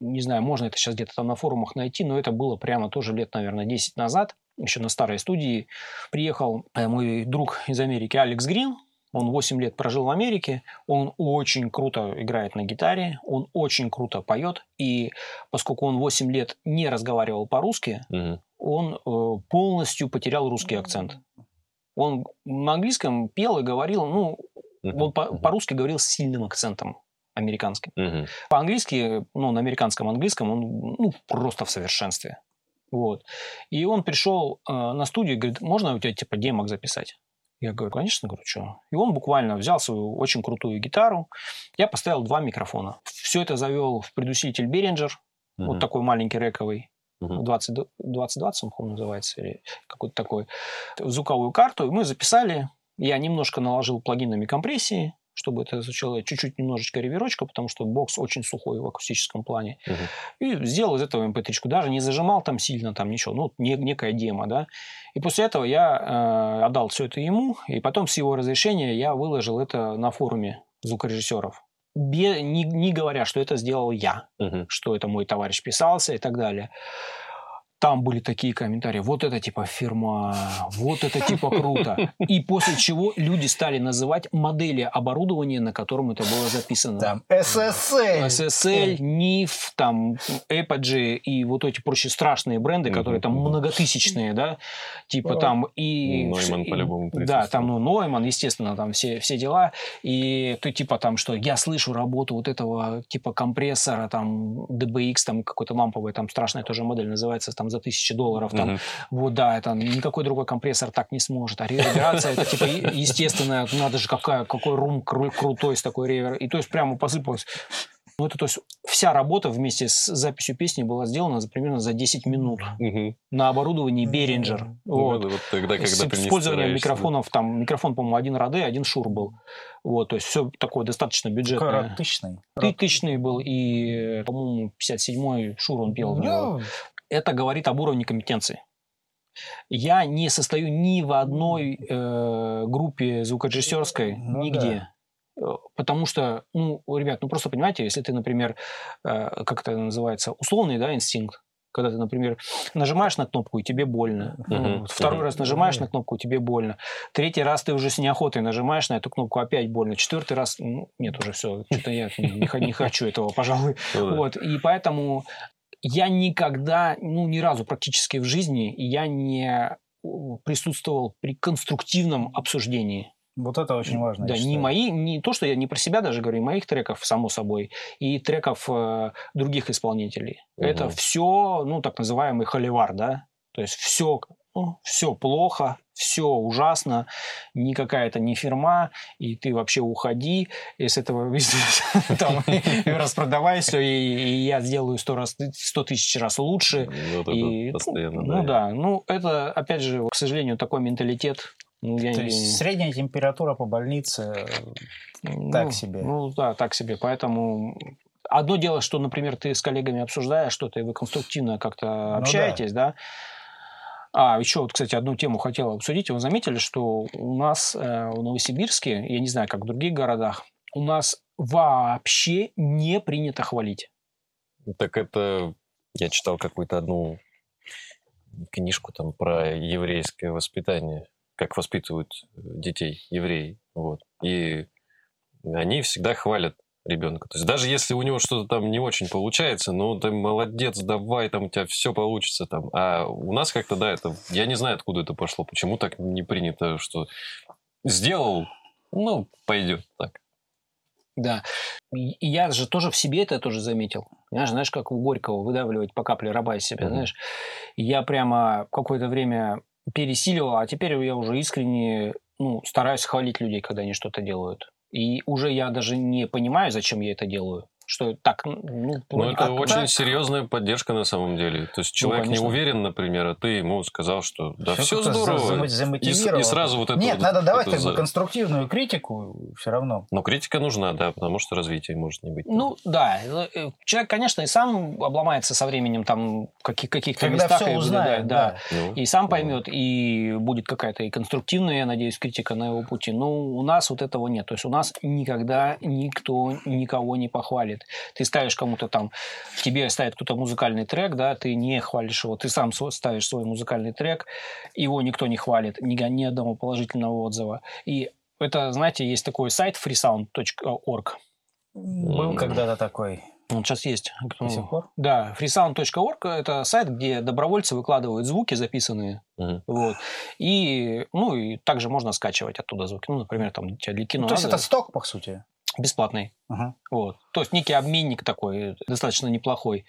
не знаю, можно это сейчас где-то там на форумах найти, но это было прямо тоже лет, наверное, 10 назад, еще на старой студии. Приехал э, мой друг из Америки Алекс Грин, он 8 лет прожил в Америке, он очень круто играет на гитаре, он очень круто поет, и поскольку он 8 лет не разговаривал по-русски, угу. он э, полностью потерял русский акцент. Он на английском пел и говорил, ну, угу. он по-русски говорил с сильным акцентом американским. Угу. По-английски, ну, на американском английском он ну, просто в совершенстве. Вот. И он пришел э, на студию и говорит, можно у тебя типа демок записать? Я говорю, конечно, говорю, что. И он буквально взял свою очень крутую гитару. Я поставил два микрофона. Все это завел в предусилитель Behringer, uh вот такой маленький рековый. Uh-huh. 20, 2020, он, по-моему, называется, или какой-то такой, звуковую карту. И мы записали. Я немножко наложил плагинами компрессии, чтобы это звучало чуть-чуть немножечко реверочка, потому что бокс очень сухой в акустическом плане. Угу. И сделал из этого mp3, даже не зажимал там сильно, там ничего, ну, не, некая демо, да. И после этого я э, отдал все это ему, и потом с его разрешения я выложил это на форуме звукорежиссеров. Не, не говоря, что это сделал я, угу. что это мой товарищ писался и так далее там были такие комментарии, вот это типа фирма, вот это типа круто. И после чего люди стали называть модели оборудования, на котором это было записано. Там SSL. SSL, NIF, там Apogee и вот эти прочие страшные бренды, которые там многотысячные, да, типа там и... Нойман по-любому Да, там ну, Нойман, естественно, там все, все дела. И ты типа там, что я слышу работу вот этого типа компрессора, там DBX, там какой-то ламповый, там страшная тоже модель называется, там за тысячи долларов. Там, uh-huh. Вот, да, это никакой другой компрессор так не сможет. А реверберация это типа естественная, надо же какая, какой рум кру- крутой с такой ревер. И то есть прямо посыпалось. Ну, это то есть вся работа вместе с записью песни была сделана за, примерно за 10 минут угу. на оборудовании Behringer. Ну, вот. вот тогда, когда с использованием микрофонов, там микрофон, по-моему, один Роде, один Шур был. Вот, то есть все такое достаточно бюджетное. Какой тысячный? Тысячный был, и, по-моему, 57-й Шур он пел. Ну, это говорит об уровне компетенции. Я не состою ни в одной э, группе звукорежиссерской, ну, нигде. Да. Э, потому что, ну, ребят, ну просто понимаете, если ты, например, э, как это называется, условный, да, инстинкт, когда ты, например, нажимаешь на кнопку, и тебе больно. Uh-huh. Ну, второй uh-huh. раз нажимаешь uh-huh. на кнопку, и тебе больно. Третий раз ты уже с неохотой нажимаешь на эту кнопку, опять больно. Четвертый раз, ну, нет, уже все, что-то я не, не хочу этого, пожалуй. Uh-huh. Вот. И поэтому я никогда, ну, ни разу практически в жизни я не присутствовал при конструктивном обсуждении. Вот это очень важно. Да, не мои, не то, что я не про себя даже говорю, моих треков, само собой, и треков э, других исполнителей. Угу. Это все, ну, так называемый холивар, да, то есть все, ну, все плохо, все ужасно, никакая это не фирма, и ты вообще уходи из этого там, и распродавай все, и, я сделаю сто раз, сто тысяч раз лучше. Ну, и, ну, да. Ну, это, опять же, к сожалению, такой менталитет. Ну, я То есть средняя температура по больнице ну, так себе. Ну, да, так себе. Поэтому одно дело, что, например, ты с коллегами обсуждаешь что-то, и вы конструктивно как-то ну, общаетесь, да. да, а, еще вот, кстати, одну тему хотел обсудить. Вы заметили, что у нас э, в Новосибирске, я не знаю, как в других городах, у нас вообще не принято хвалить. Так это... Я читал какую-то одну книжку там про еврейское воспитание, как воспитывают детей евреи. Вот. И они всегда хвалят ребенка. То есть даже если у него что-то там не очень получается, ну ты молодец, давай, там у тебя все получится там. А у нас как-то, да, это, я не знаю, откуда это пошло, почему так не принято, что сделал, ну, пойдет так. Да. И я же тоже в себе это тоже заметил. Знаешь, знаешь, как у Горького выдавливать по капле раба из себя, mm-hmm. знаешь. Я прямо какое-то время пересиливал, а теперь я уже искренне ну, стараюсь хвалить людей, когда они что-то делают. И уже я даже не понимаю, зачем я это делаю что так, ну, ну это как, очень так. серьезная поддержка на самом деле. То есть человек ну, не уверен, например, а ты ему сказал, что да, все, все здорово. И, и сразу вот это. Нет, вот, надо давать как бы конструктивную критику все равно. Но критика нужна, да, потому что развития может не быть. Ну да, э, человек, конечно, и сам обломается со временем там каких- каких-то Когда местах все и узнает, да, да. Ну, и сам поймет, ну. и будет какая-то и конструктивная, я надеюсь, критика на его пути. Но у нас вот этого нет. То есть у нас никогда никто никого не похвалит хвалит. Ты ставишь кому-то там, тебе ставит кто-то музыкальный трек, да, ты не хвалишь его, ты сам ставишь свой музыкальный трек, его никто не хвалит, ни, ни одного положительного отзыва. И это, знаете, есть такой сайт freesound.org. Был когда-то такой. Он сейчас есть. До сих пор? Да, freesound.org – это сайт, где добровольцы выкладывают звуки записанные. Uh-huh. Вот. И, ну, и также можно скачивать оттуда звуки. Ну, например, там для кино. Ну, то есть это сток, по сути? Бесплатный. Ага. Вот. То есть некий обменник такой, достаточно неплохой.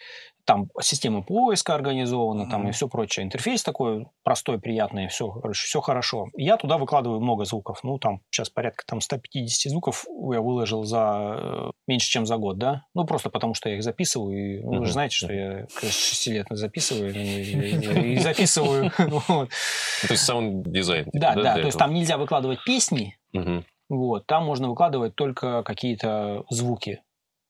Там система поиска организована, ага. там и все прочее. Интерфейс такой простой, приятный, все, короче, все хорошо. Я туда выкладываю много звуков. Ну, там сейчас порядка там 150 звуков я выложил за э, меньше, чем за год, да? Ну, просто потому что я их записываю. И, ну, вы же знаете, что я 6 лет записываю и записываю. То есть саунд-дизайн. Типа, да, да, то есть там нельзя выкладывать песни, вот, там можно выкладывать только какие-то звуки.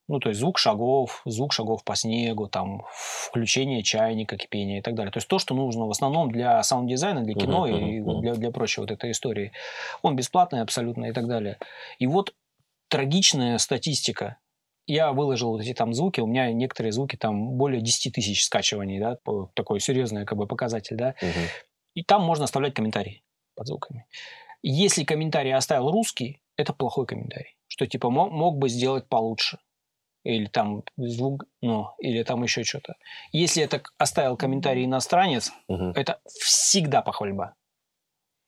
Ну, то есть звук шагов, звук шагов по снегу, там, включение чайника, кипения и так далее. То есть то, что нужно в основном для саунд-дизайна, для кино uh-huh, и uh-huh. Для, для прочей вот этой истории. Он бесплатный абсолютно и так далее. И вот трагичная статистика. Я выложил вот эти там звуки, у меня некоторые звуки там более 10 тысяч скачиваний, да, такой серьезный как бы показатель, да. Uh-huh. И там можно оставлять комментарии под звуками. Если комментарий оставил русский, это плохой комментарий. Что типа мог, мог бы сделать получше. Или там звук, ну, или там еще что-то. Если это оставил комментарий иностранец, угу. это всегда похвальба.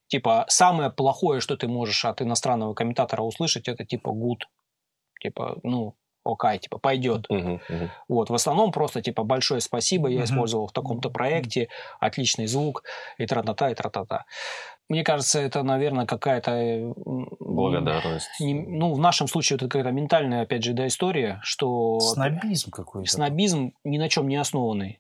Типа, самое плохое, что ты можешь от иностранного комментатора услышать, это типа good. Типа, ну, окей, типа, пойдет. Uh-huh, uh-huh. Вот, в основном просто, типа, большое спасибо, я uh-huh. использовал в таком-то проекте, отличный звук, и тра-та-та, и тра-та-та. Мне кажется, это, наверное, какая-то... Э, Благодарность. Не, ну, в нашем случае это какая-то ментальная, опять же, да, история, что... Снобизм какой-то. Снобизм ни на чем не основанный.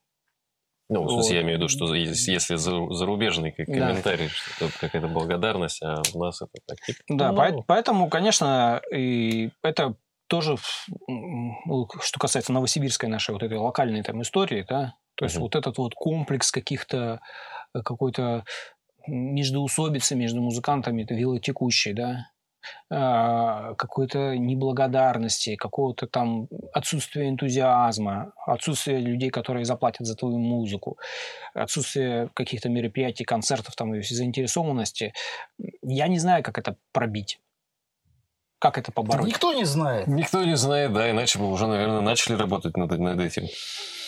Ну, в смысле, вот. я имею в виду, что если зарубежный как комментарий, да. что это какая-то благодарность, а у нас это так. Типа, да, ну... поэтому, конечно, и это тоже, что касается новосибирской нашей вот этой локальной там истории, да, то есть uh-huh. вот этот вот комплекс каких-то э, какой-то междоусобицы между музыкантами, это велотекущей, да, а, какой-то неблагодарности, какого-то там отсутствия энтузиазма, отсутствия людей, которые заплатят за твою музыку, отсутствие каких-то мероприятий, концертов там и заинтересованности. Я не знаю, как это пробить. Как это побороть? Никто не знает. Никто не знает, да, иначе бы уже, наверное, начали работать над, над этим.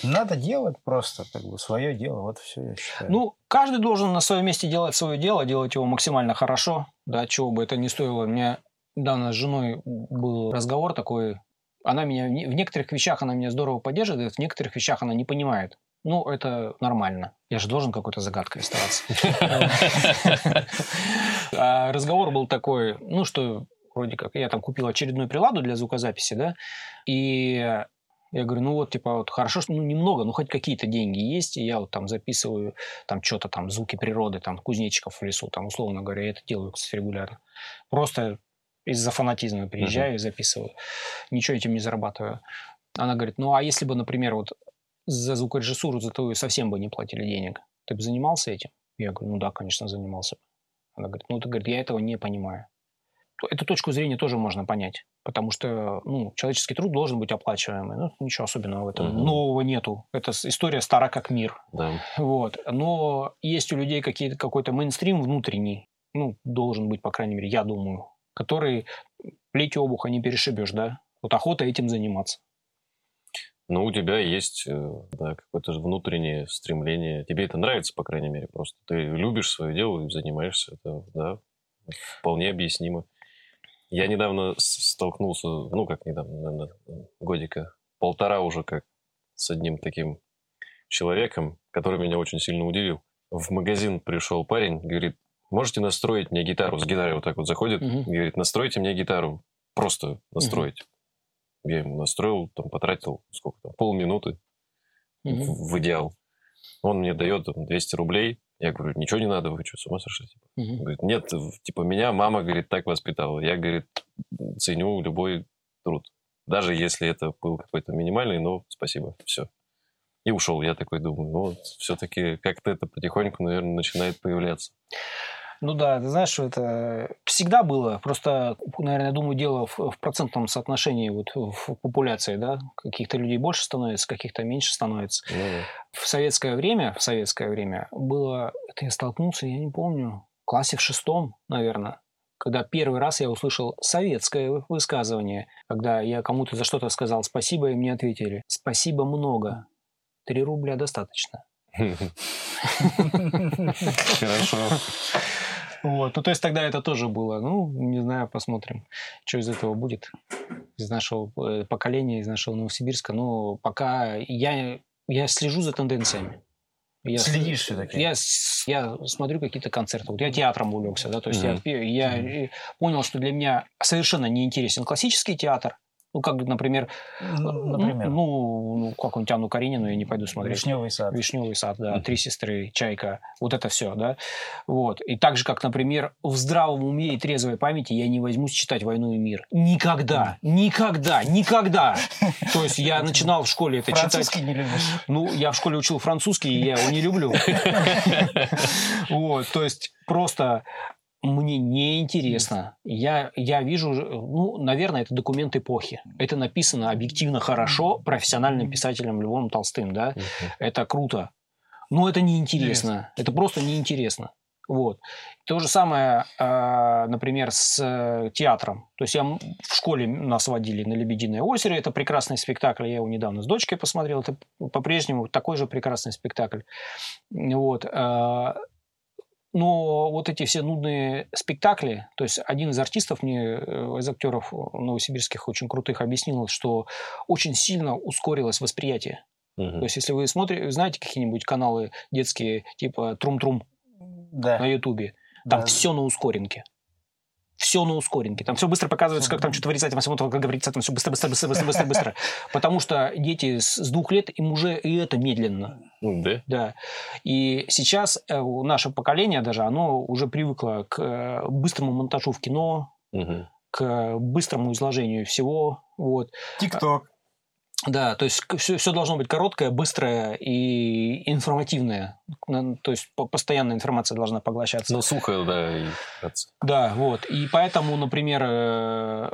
Надо делать просто как бы свое дело, вот все, я считаю. Ну, каждый должен на своем месте делать свое дело, делать его максимально хорошо, да, чего бы это ни стоило. У меня недавно с женой был разговор такой, она меня, в некоторых вещах она меня здорово поддерживает, в некоторых вещах она не понимает. Ну, это нормально. Я же должен какой-то загадкой оставаться. А разговор был такой, ну, что вроде как, я там купил очередную приладу для звукозаписи, да, и я говорю, ну вот, типа, вот хорошо, что ну, немного, ну хоть какие-то деньги есть, и я вот там записываю там что-то там, звуки природы, там, кузнечиков в лесу, там, условно говоря, я это делаю, кстати, регулярно. Просто из-за фанатизма приезжаю uh-huh. и записываю. Ничего этим не зарабатываю. Она говорит, ну а если бы, например, вот за звукорежиссуру за твою совсем бы не платили денег, ты бы занимался этим? Я говорю, ну да, конечно, занимался. Она говорит, ну ты говорит, я этого не понимаю эту точку зрения тоже можно понять, потому что ну, человеческий труд должен быть оплачиваемый. Ну, ничего особенного в этом. Угу. Нового нету. Это история стара как мир. Да. Вот. Но есть у людей какие-то, какой-то мейнстрим внутренний, ну, должен быть, по крайней мере, я думаю, который плетью обуха не перешибешь, да? Вот охота этим заниматься. Ну, у тебя есть э, да, какое-то внутреннее стремление. Тебе это нравится, по крайней мере, просто. Ты любишь свое дело и занимаешься. Это, да, вполне объяснимо. Я недавно столкнулся, ну, как недавно, наверное, годика полтора уже как с одним таким человеком, который меня очень сильно удивил. В магазин пришел парень, говорит, можете настроить мне гитару? С гитарой вот так вот заходит, угу. говорит, настройте мне гитару. Просто настроить. Угу. Я ему настроил, там, потратил, сколько там, полминуты угу. в, в идеал. Он мне дает там, 200 рублей. Я говорю, ничего не надо, вы что, с ума сошли? Типа? Угу. Говорит, нет, типа, меня мама, говорит, так воспитала. Я, говорит, ценю любой труд. Даже если это был какой-то минимальный, но спасибо, все. И ушел. Я такой думаю, ну, все-таки как-то это потихоньку, наверное, начинает появляться. Ну да, ты знаешь, что это всегда было. Просто, наверное, думаю, дело в, в процентном соотношении вот в популяции, да, каких-то людей больше становится, каких-то меньше становится. Ну, да. В советское время, в советское время было, это я столкнулся, я не помню, в классе в шестом, наверное, когда первый раз я услышал советское высказывание, когда я кому-то за что-то сказал спасибо, и мне ответили спасибо много, три рубля достаточно. Хорошо. Вот. Ну, то есть тогда это тоже было. Ну, не знаю, посмотрим, что из этого будет. Из нашего э, поколения, из нашего Новосибирска. Но пока я, я слежу за тенденциями. Я, Следишь все-таки? Я, я смотрю какие-то концерты. Вот я театром увлекся, да, то есть mm-hmm. я, я mm-hmm. понял, что для меня совершенно не интересен классический театр, ну, как, например, например? ну, ну какую-нибудь Анну Каренину я не пойду смотреть. Вишневый сад. Вишневый сад, да. Три сестры, Чайка. Вот это все, да. Вот. И так же, как, например, в здравом уме и трезвой памяти я не возьмусь читать «Войну и мир». Никогда. Никогда. Никогда. То есть я начинал в школе это читать. Французский не любишь? Ну, я в школе учил французский, и я его не люблю. Вот. То есть просто мне не интересно. Я, я вижу, ну, наверное, это документ эпохи. Это написано объективно хорошо профессиональным писателем Львом Толстым, да. Это круто. Но это неинтересно. Это просто неинтересно. Вот. То же самое, э, например, с э, театром. То есть я в школе нас водили на «Лебединое озеро». Это прекрасный спектакль. Я его недавно с дочкой посмотрел. Это по-прежнему такой же прекрасный спектакль. Вот. Но вот эти все нудные спектакли, то есть один из артистов мне, э, из актеров новосибирских очень крутых объяснил, что очень сильно ускорилось восприятие. Угу. То есть если вы смотрите, знаете какие-нибудь каналы детские, типа Трум-Трум да. на Ютубе, там да. все на ускоренке все на ускоренке. Там все быстро показывается, как там что-то вырезать, там все, как говорится, там все быстро, быстро, быстро, быстро, быстро, быстро. Потому что дети с, с двух лет, им уже и это медленно. Да? Да. И сейчас э, наше поколение даже, оно уже привыкло к э, быстрому монтажу в кино, угу. к быстрому изложению всего. Вот. Тикток. Да, то есть все, все должно быть короткое, быстрое и информативное. То есть постоянная информация должна поглощаться. Ну, сухо, да. И... Да, вот. И поэтому, например, э,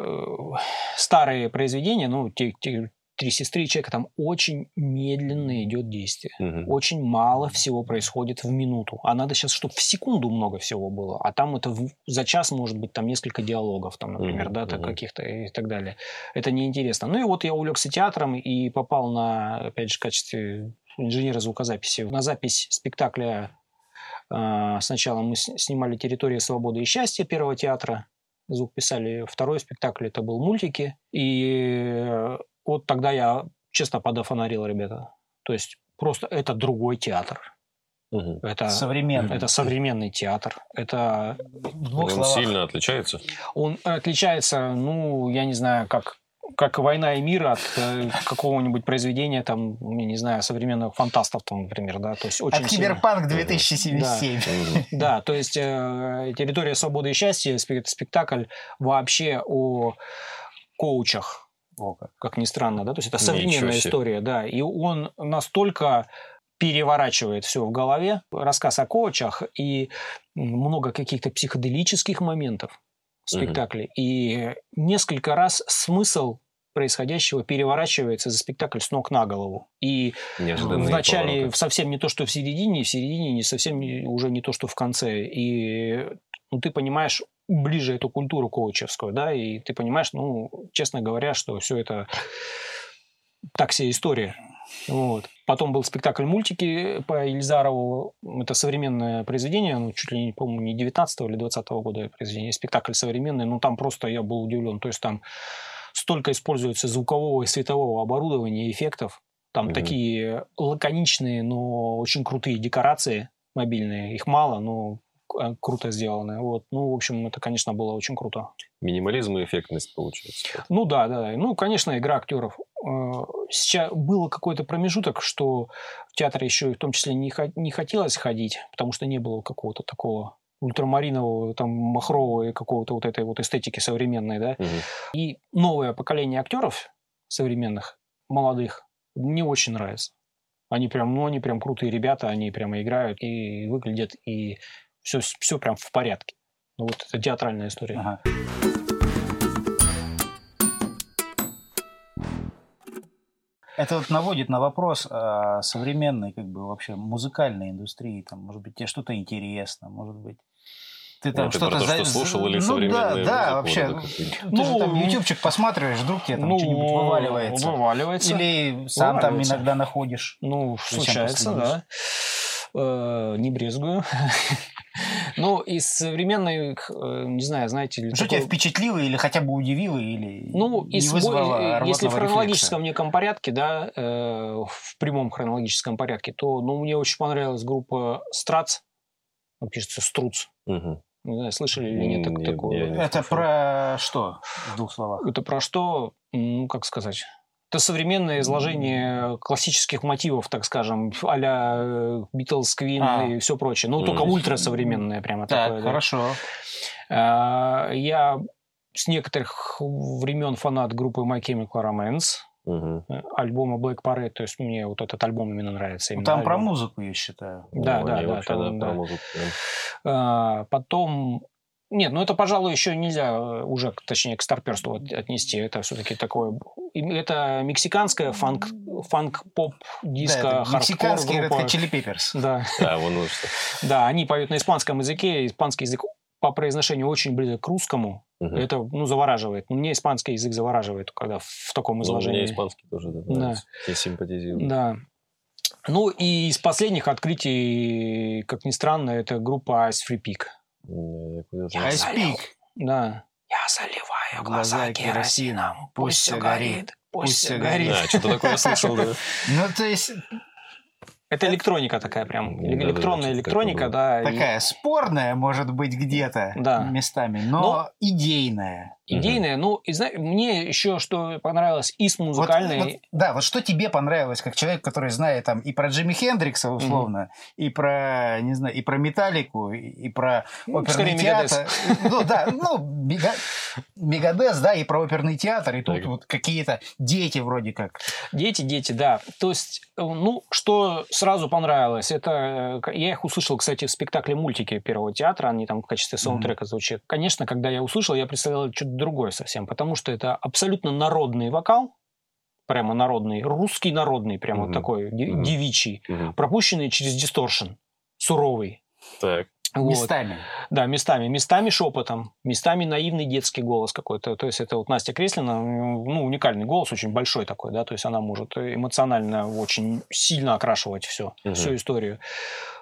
старые произведения, ну, те, те, три сестры и человека, там очень медленно идет действие. Угу. Очень мало всего происходит в минуту. А надо сейчас, чтобы в секунду много всего было. А там это в, за час может быть там несколько диалогов, там, например, угу. да, так, каких-то и так далее. Это неинтересно. Ну и вот я увлекся театром и попал на, опять же, в качестве инженера звукозаписи на запись спектакля. А, сначала мы снимали «Территория свободы и счастья» первого театра звук писали. Второй спектакль это был мультики. И вот тогда я честно подофонарил, ребята. То есть просто это другой театр. Угу. Это современный. Это современный театр. Это Он словах. сильно отличается. Он отличается, ну, я не знаю, как как «Война и мир» от э, какого-нибудь произведения, там, я не знаю, современных фантастов, там, например, да, то есть очень От «Киберпанк 2077». Да, да то есть э, «Территория свободы и счастья» спектакль вообще о коучах, о, как. как ни странно, да, то есть это современная история, да, и он настолько переворачивает все в голове, рассказ о коучах и много каких-то психоделических моментов в спектакле, угу. и несколько раз смысл происходящего переворачивается за спектакль с ног на голову. И в начале совсем не то, что в середине, в середине не совсем уже не то, что в конце. И ну, ты понимаешь, ближе эту культуру коучевскую, да, и ты понимаешь, ну, честно говоря, что все это так себе история. Вот. Потом был спектакль мультики по Ильзарову. Это современное произведение, ну, чуть ли не, по-моему, не 19 или 20 года произведение. Спектакль современный, ну, там просто я был удивлен. То есть там столько используется звукового и светового оборудования, эффектов. Там mm-hmm. такие лаконичные, но очень крутые декорации мобильные. Их мало, но круто сделаны. Вот. Ну, в общем, это, конечно, было очень круто. Минимализм и эффектность получается. Ну да, да. Ну, конечно, игра актеров. Э, сейчас было какой-то промежуток, что в театр еще в том числе не, не хотелось ходить, потому что не было какого-то такого ультрамаринового, там, махрового и какого-то вот этой вот эстетики современной, да. Угу. И новое поколение актеров современных, молодых, мне очень нравится. Они прям, ну, они прям крутые ребята, они прямо играют и выглядят, и все, все прям в порядке. Ну вот это театральная история. Ага. Это вот наводит на вопрос о современной, как бы вообще музыкальной индустрии. Там, может быть, тебе что-то интересно, может быть. Ты там ну, что-то за... что слушал или ну, современные да, да, вообще. Ты ну, же там ютубчик посматриваешь, вдруг тебе там ну, что-нибудь вываливается. Вываливается. Или сам вываливается. там иногда находишь. Ну, случается, да. Э, не брезгую. Ну, из современных, э, не знаю, знаете... Что такое... тебя впечатлило или хотя бы удивило, или ну, не из, вызвало Если в хронологическом рефлекса? неком порядке, да, э, в прямом хронологическом порядке, то ну, мне очень понравилась группа Страц, пишется Струц. Угу. Не знаю, слышали или нет так, такого. Это про что, в двух словах? Это про что, ну, как сказать... Это современное изложение классических мотивов, так скажем, а-ля Битлз, Квин а. и все прочее. Ну, только ультрасовременное прямо так, такое. хорошо. Да. Я с некоторых времен фанат группы My Chemical Romance. Угу. Альбома Black Parade, то есть мне вот этот альбом именно нравится. Именно там альбом. про музыку, я считаю. Да, О, да, да. Там, да. Про музыку. А, потом нет, ну это, пожалуй, еще нельзя э, уже, точнее, к старперству отнести. Это все-таки такое... Это мексиканская фанк, фанк-поп, диско, да, хардкор Мексиканский Red Hot Chili Peppers. Да. Да, вон. Да, они поют на испанском языке. Испанский язык по произношению очень близок к русскому. Угу. Это, ну, завораживает. Мне испанский язык завораживает, когда в таком изложении. Ну, мне испанский тоже, да. да. Я симпатизирую. Да. Ну, и из последних открытий, как ни странно, это группа Ice Free Peak. Я залил, да. Я заливаю глаза керосином. Пусть все горит. Пусть все горит. Да, что-то такое слышал, да. Ну, то есть, это электроника такая прям, да, электронная да, электроника, да. Такая и... спорная, может быть, где-то да. местами, но, но идейная. Идейная, угу. ну, и, знаешь, мне еще что понравилось и с музыкальной... Вот, вот, да, вот что тебе понравилось, как человек, который знает там и про Джимми Хендрикса, условно, угу. и про, не знаю, и про Металлику, и про ну, оперный театр. Ну, да, ну, Мегадес, да, и про оперный театр, и тут вот какие-то дети вроде как. Дети, дети, да. То есть, э, ну, что сразу понравилось. Это э, я их услышал, кстати, в спектакле мультики Первого театра, они там в качестве саундтрека звучат. Конечно, когда я услышал, я представлял что-то другое совсем, потому что это абсолютно народный вокал, прямо народный, русский народный, прямо mm-hmm. вот такой mm-hmm. девичий, mm-hmm. пропущенный через дисторшн, суровый. Так. Вот. Местами. Да, местами. Местами шепотом, местами наивный детский голос какой-то. То есть это вот Настя Креслина, ну, уникальный голос, очень большой такой, да, то есть она может эмоционально очень сильно окрашивать все, угу. всю историю.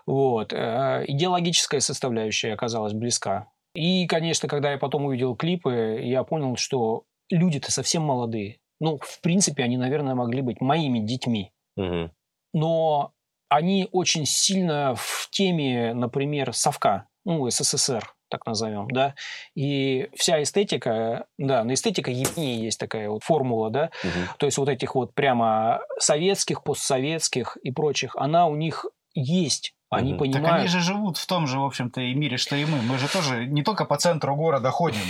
Вот. Э, идеологическая составляющая оказалась близка. И, конечно, когда я потом увидел клипы, я понял, что люди-то совсем молодые. Ну, в принципе, они, наверное, могли быть моими детьми. Угу. Но они очень сильно в теме, например, совка, ну, СССР, так назовем, да, и вся эстетика, да, на эстетика Евгения есть такая вот формула, да, угу. то есть вот этих вот прямо советских, постсоветских и прочих, она у них есть. Они угу. понимают... Так они же живут в том же, в общем-то, и мире, что и мы. Мы же тоже не только по центру города ходим.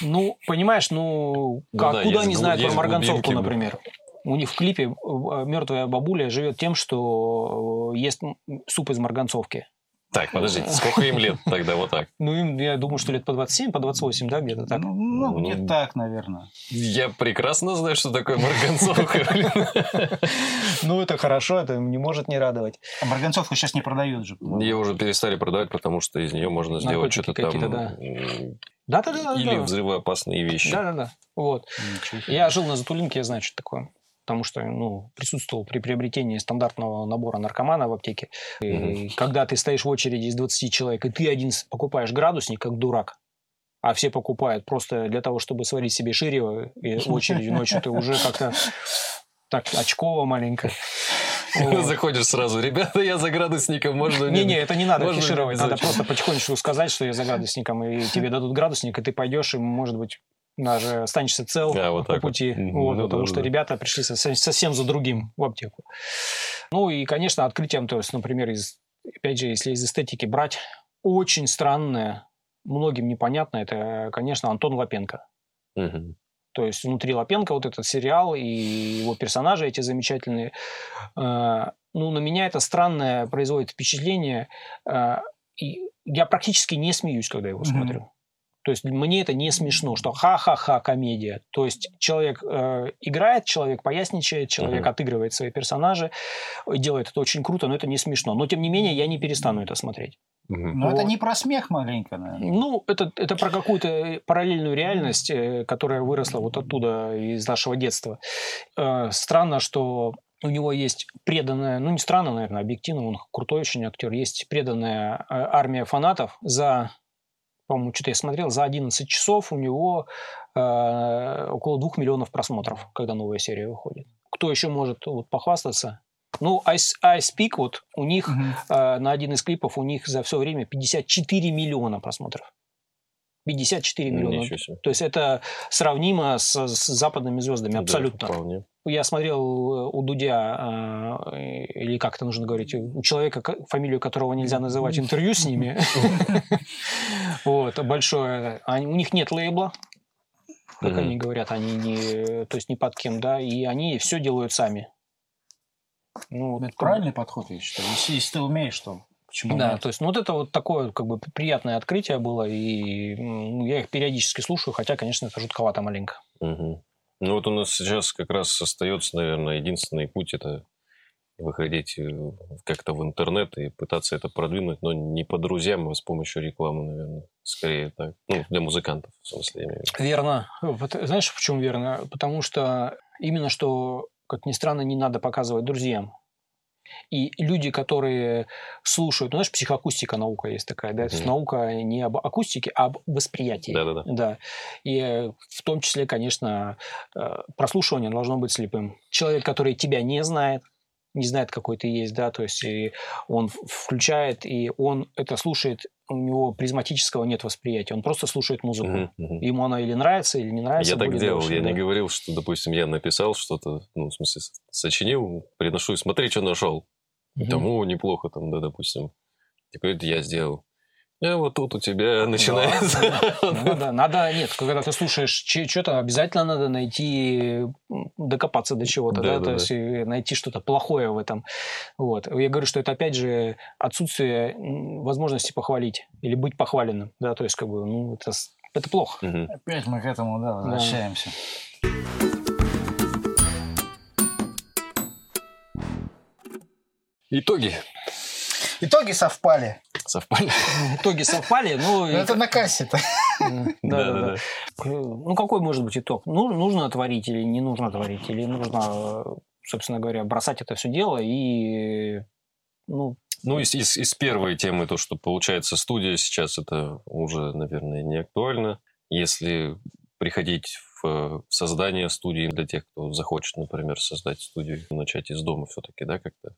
Ну, понимаешь, ну, ну как, да, куда они знают про Марганцовку, например? У них в клипе э, мертвая бабуля живет тем, что э, ест суп из марганцовки. Так, подождите, сколько им лет тогда вот так? Ну, им, я думаю, что лет по 27, по 28, да, где-то так. Ну, ну, Ну, где-то так, наверное. Я прекрасно знаю, что такое марганцовка. Ну, это хорошо, это не может не радовать. А марганцовку сейчас не продают же. Ее уже перестали продавать, потому что из нее можно сделать что-то там... какие-то, да. м, Да-да-да. Или да. взрывоопасные вещи. Да-да-да. Вот. Я жил на Затулинке, я знаю, что такое. Потому что ну, присутствовал при приобретении стандартного набора наркомана в аптеке. И когда ты стоишь в очереди из 20 человек, и ты один покупаешь градусник, как дурак, а все покупают просто для того, чтобы сварить себе ширево и в очереди ночью, ты уже как-то так очково маленько. Вот. Заходишь сразу, ребята, я за градусником, можно... мне?» Не-не, это не надо Можно афишировать, не надо просто потихонечку сказать, что я за градусником, и тебе дадут градусник, и ты пойдешь, и, может быть, даже останешься цел А, вот по так вот. пути, Мгм. вот, Ну потому да, что да. ребята пришли совсем, совсем за другим в аптеку. Ну и, конечно, открытием, то есть, например, из, опять же, если из эстетики брать, очень странное, многим непонятно, это, конечно, Антон Лапенко. Мгм. То есть внутри Лапенко вот этот сериал и его персонажи эти замечательные. Э, Ну, на меня это странное производит впечатление. э, И я практически не смеюсь, когда его Мгм. смотрю. То есть мне это не смешно, что ха-ха-ха комедия. То есть человек э, играет, человек поясничает, человек Мгм. отыгрывает свои персонажи, и делает это очень круто, но это не смешно. Но тем не менее я не перестану это смотреть. Мгм. Но это Вот. не про смех маленько, наверное. Ну, это, это про какую-то параллельную реальность, э, которая выросла вот оттуда, из нашего детства. Э, Странно, что у него есть преданная, ну не странно, наверное, объективно, он крутой очень актер, есть преданная э, армия фанатов за, по-моему, что-то я смотрел, за 11 часов у него э, около 2 миллионов просмотров, когда новая серия выходит. Кто еще может вот, похвастаться? Ну, Ice, Ice Peak, вот у них Мгм. э, на один из клипов у них за все время 54 миллиона просмотров. 54 миллиона. То есть это сравнимо с, с западными звездами, Да, абсолютно. вполне. Я смотрел э, у Дудя, э, или как это нужно говорить, у человека, фамилию которого нельзя называть, интервью с ними. Вот, большое. У них нет лейбла, как они говорят, они не, то есть ни под кем, да, и они все делают сами. Ну, Это правильный подход, я считаю. Если, если ты умеешь, то почему Да, нет? то есть, ну вот это вот такое как бы приятное открытие было, и м, я их периодически слушаю, хотя, конечно, это жутковато маленько. Мгм. Ну вот у нас сейчас как раз остается, наверное, единственный путь это выходить э, как-то в интернет и пытаться это продвинуть, но не по друзьям, а с помощью рекламы, наверное. Скорее так. Ну, для музыкантов, в смысле. Верно. Знаешь, почему верно? Потому что именно что, как ни странно, не надо показывать друзьям. И люди, которые слушают, ну, знаешь, психоакустика наука есть такая, да, то есть наука не об акустике, а об восприятии. Да-да-да. Да. И э, в том числе, конечно, э, прослушивание должно быть слепым. Человек, который тебя не знает, не знает, какой ты есть, да, то есть и он включает, и он это слушает, у него призматического нет восприятия, он просто слушает музыку. Мгм. Ему она или нравится, или не нравится. Я так делал, дальше, я да. не говорил, что, допустим, я написал что-то, ну, в смысле, сочинил, приношу, смотри, что нашел. Там, о, неплохо, там, да, допустим. Это я сделал. А вот тут у тебя начинается. Да, надо, нет, когда ты слушаешь что-то, обязательно надо найти, докопаться до чего-то, да, Да, да, то есть и найти что-то плохое в этом. Вот. Я говорю, что это опять же отсутствие возможности похвалить или быть похваленным, да, то есть как бы, ну, это, это плохо. Опять мы к этому, да, возвращаемся. Итоги Итоги совпали. Совпали. Итоги совпали, ну... и- Ну, Это на кассе-то. Да-да-да. Да-да-да. Ну, какой может быть итог? Ну, нужно творить или не нужно творить? Или нужно, собственно говоря, бросать это все дело и, ну, Ну, из, из, из первой темы, то, что получается студия сейчас, это уже, наверное, не актуально. Если приходить в э, создание студии для тех, кто захочет, например, создать студию, начать из дома все-таки, да, как-то?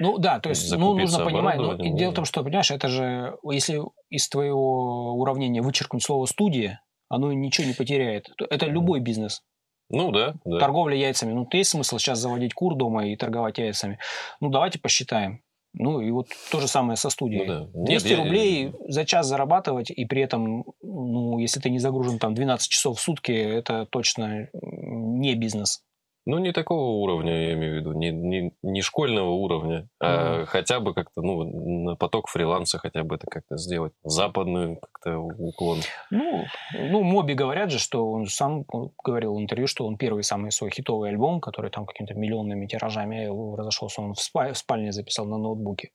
Ну да, то есть, ну, нужно понимать. Ну, и дело в том, что, понимаешь, это же, если из твоего уравнения вычеркнуть слово студия, оно ничего не потеряет. То- Это любой бизнес. Ну, да, да. Торговля яйцами. Ну, есть смысл сейчас заводить кур дома и торговать яйцами. Ну, давайте посчитаем. Ну, и вот то же самое со студией. Ну, да. Нет, 200 я- рублей за час зарабатывать, и при этом, ну, если ты не загружен там 12 часов в сутки, это точно не бизнес. Ну, не такого уровня, я имею в виду, не, не, не школьного уровня, а хотя бы как-то, ну, на поток фриланса хотя бы это как-то сделать. Западный как-то уклон. Ну, ну, Моби говорят же, что он сам говорил в интервью, что он первый самый свой хитовый альбом, который там какими-то миллионными тиражами разошелся, он в, спа- в спальне записал на ноутбуке.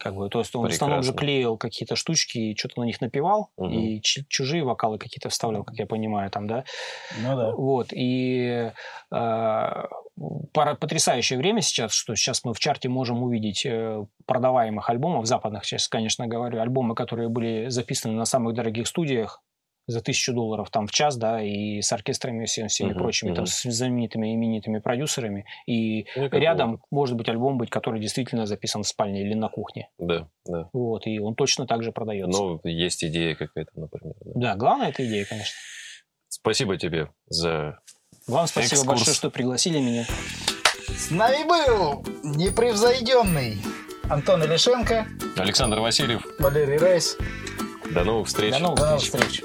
Как бы, то есть он в основном же Прекрасно. клеил какие-то штучки и что-то на них напевал, Мгм. и ч- чужие вокалы какие-то вставлял, как я понимаю, там, да. Ну да. Вот, и э, пора- потрясающее время сейчас, что сейчас мы в чарте можем увидеть э, продаваемых альбомов, западных сейчас, конечно, говорю, альбомы, которые были записаны на самых дорогих студиях, за тысячу долларов там в час, да, и с оркестрами, всеми, всеми Мгм, прочими, там, мгм. с знаменитыми именитыми продюсерами, и Ну, как рядом может быть альбом быть, который действительно записан в спальне или на кухне, Да, да. вот, и он точно так же продается. Но есть идея какая-то, например. да. Да, главное это идея, конечно. Спасибо тебе за... Вам спасибо Экскурс. большое, что пригласили меня. С нами был непревзойденный Антон Илишенко, Александр Васильев. Валерий Рейс. До новых встреч. До новых До новых встреч. встреч.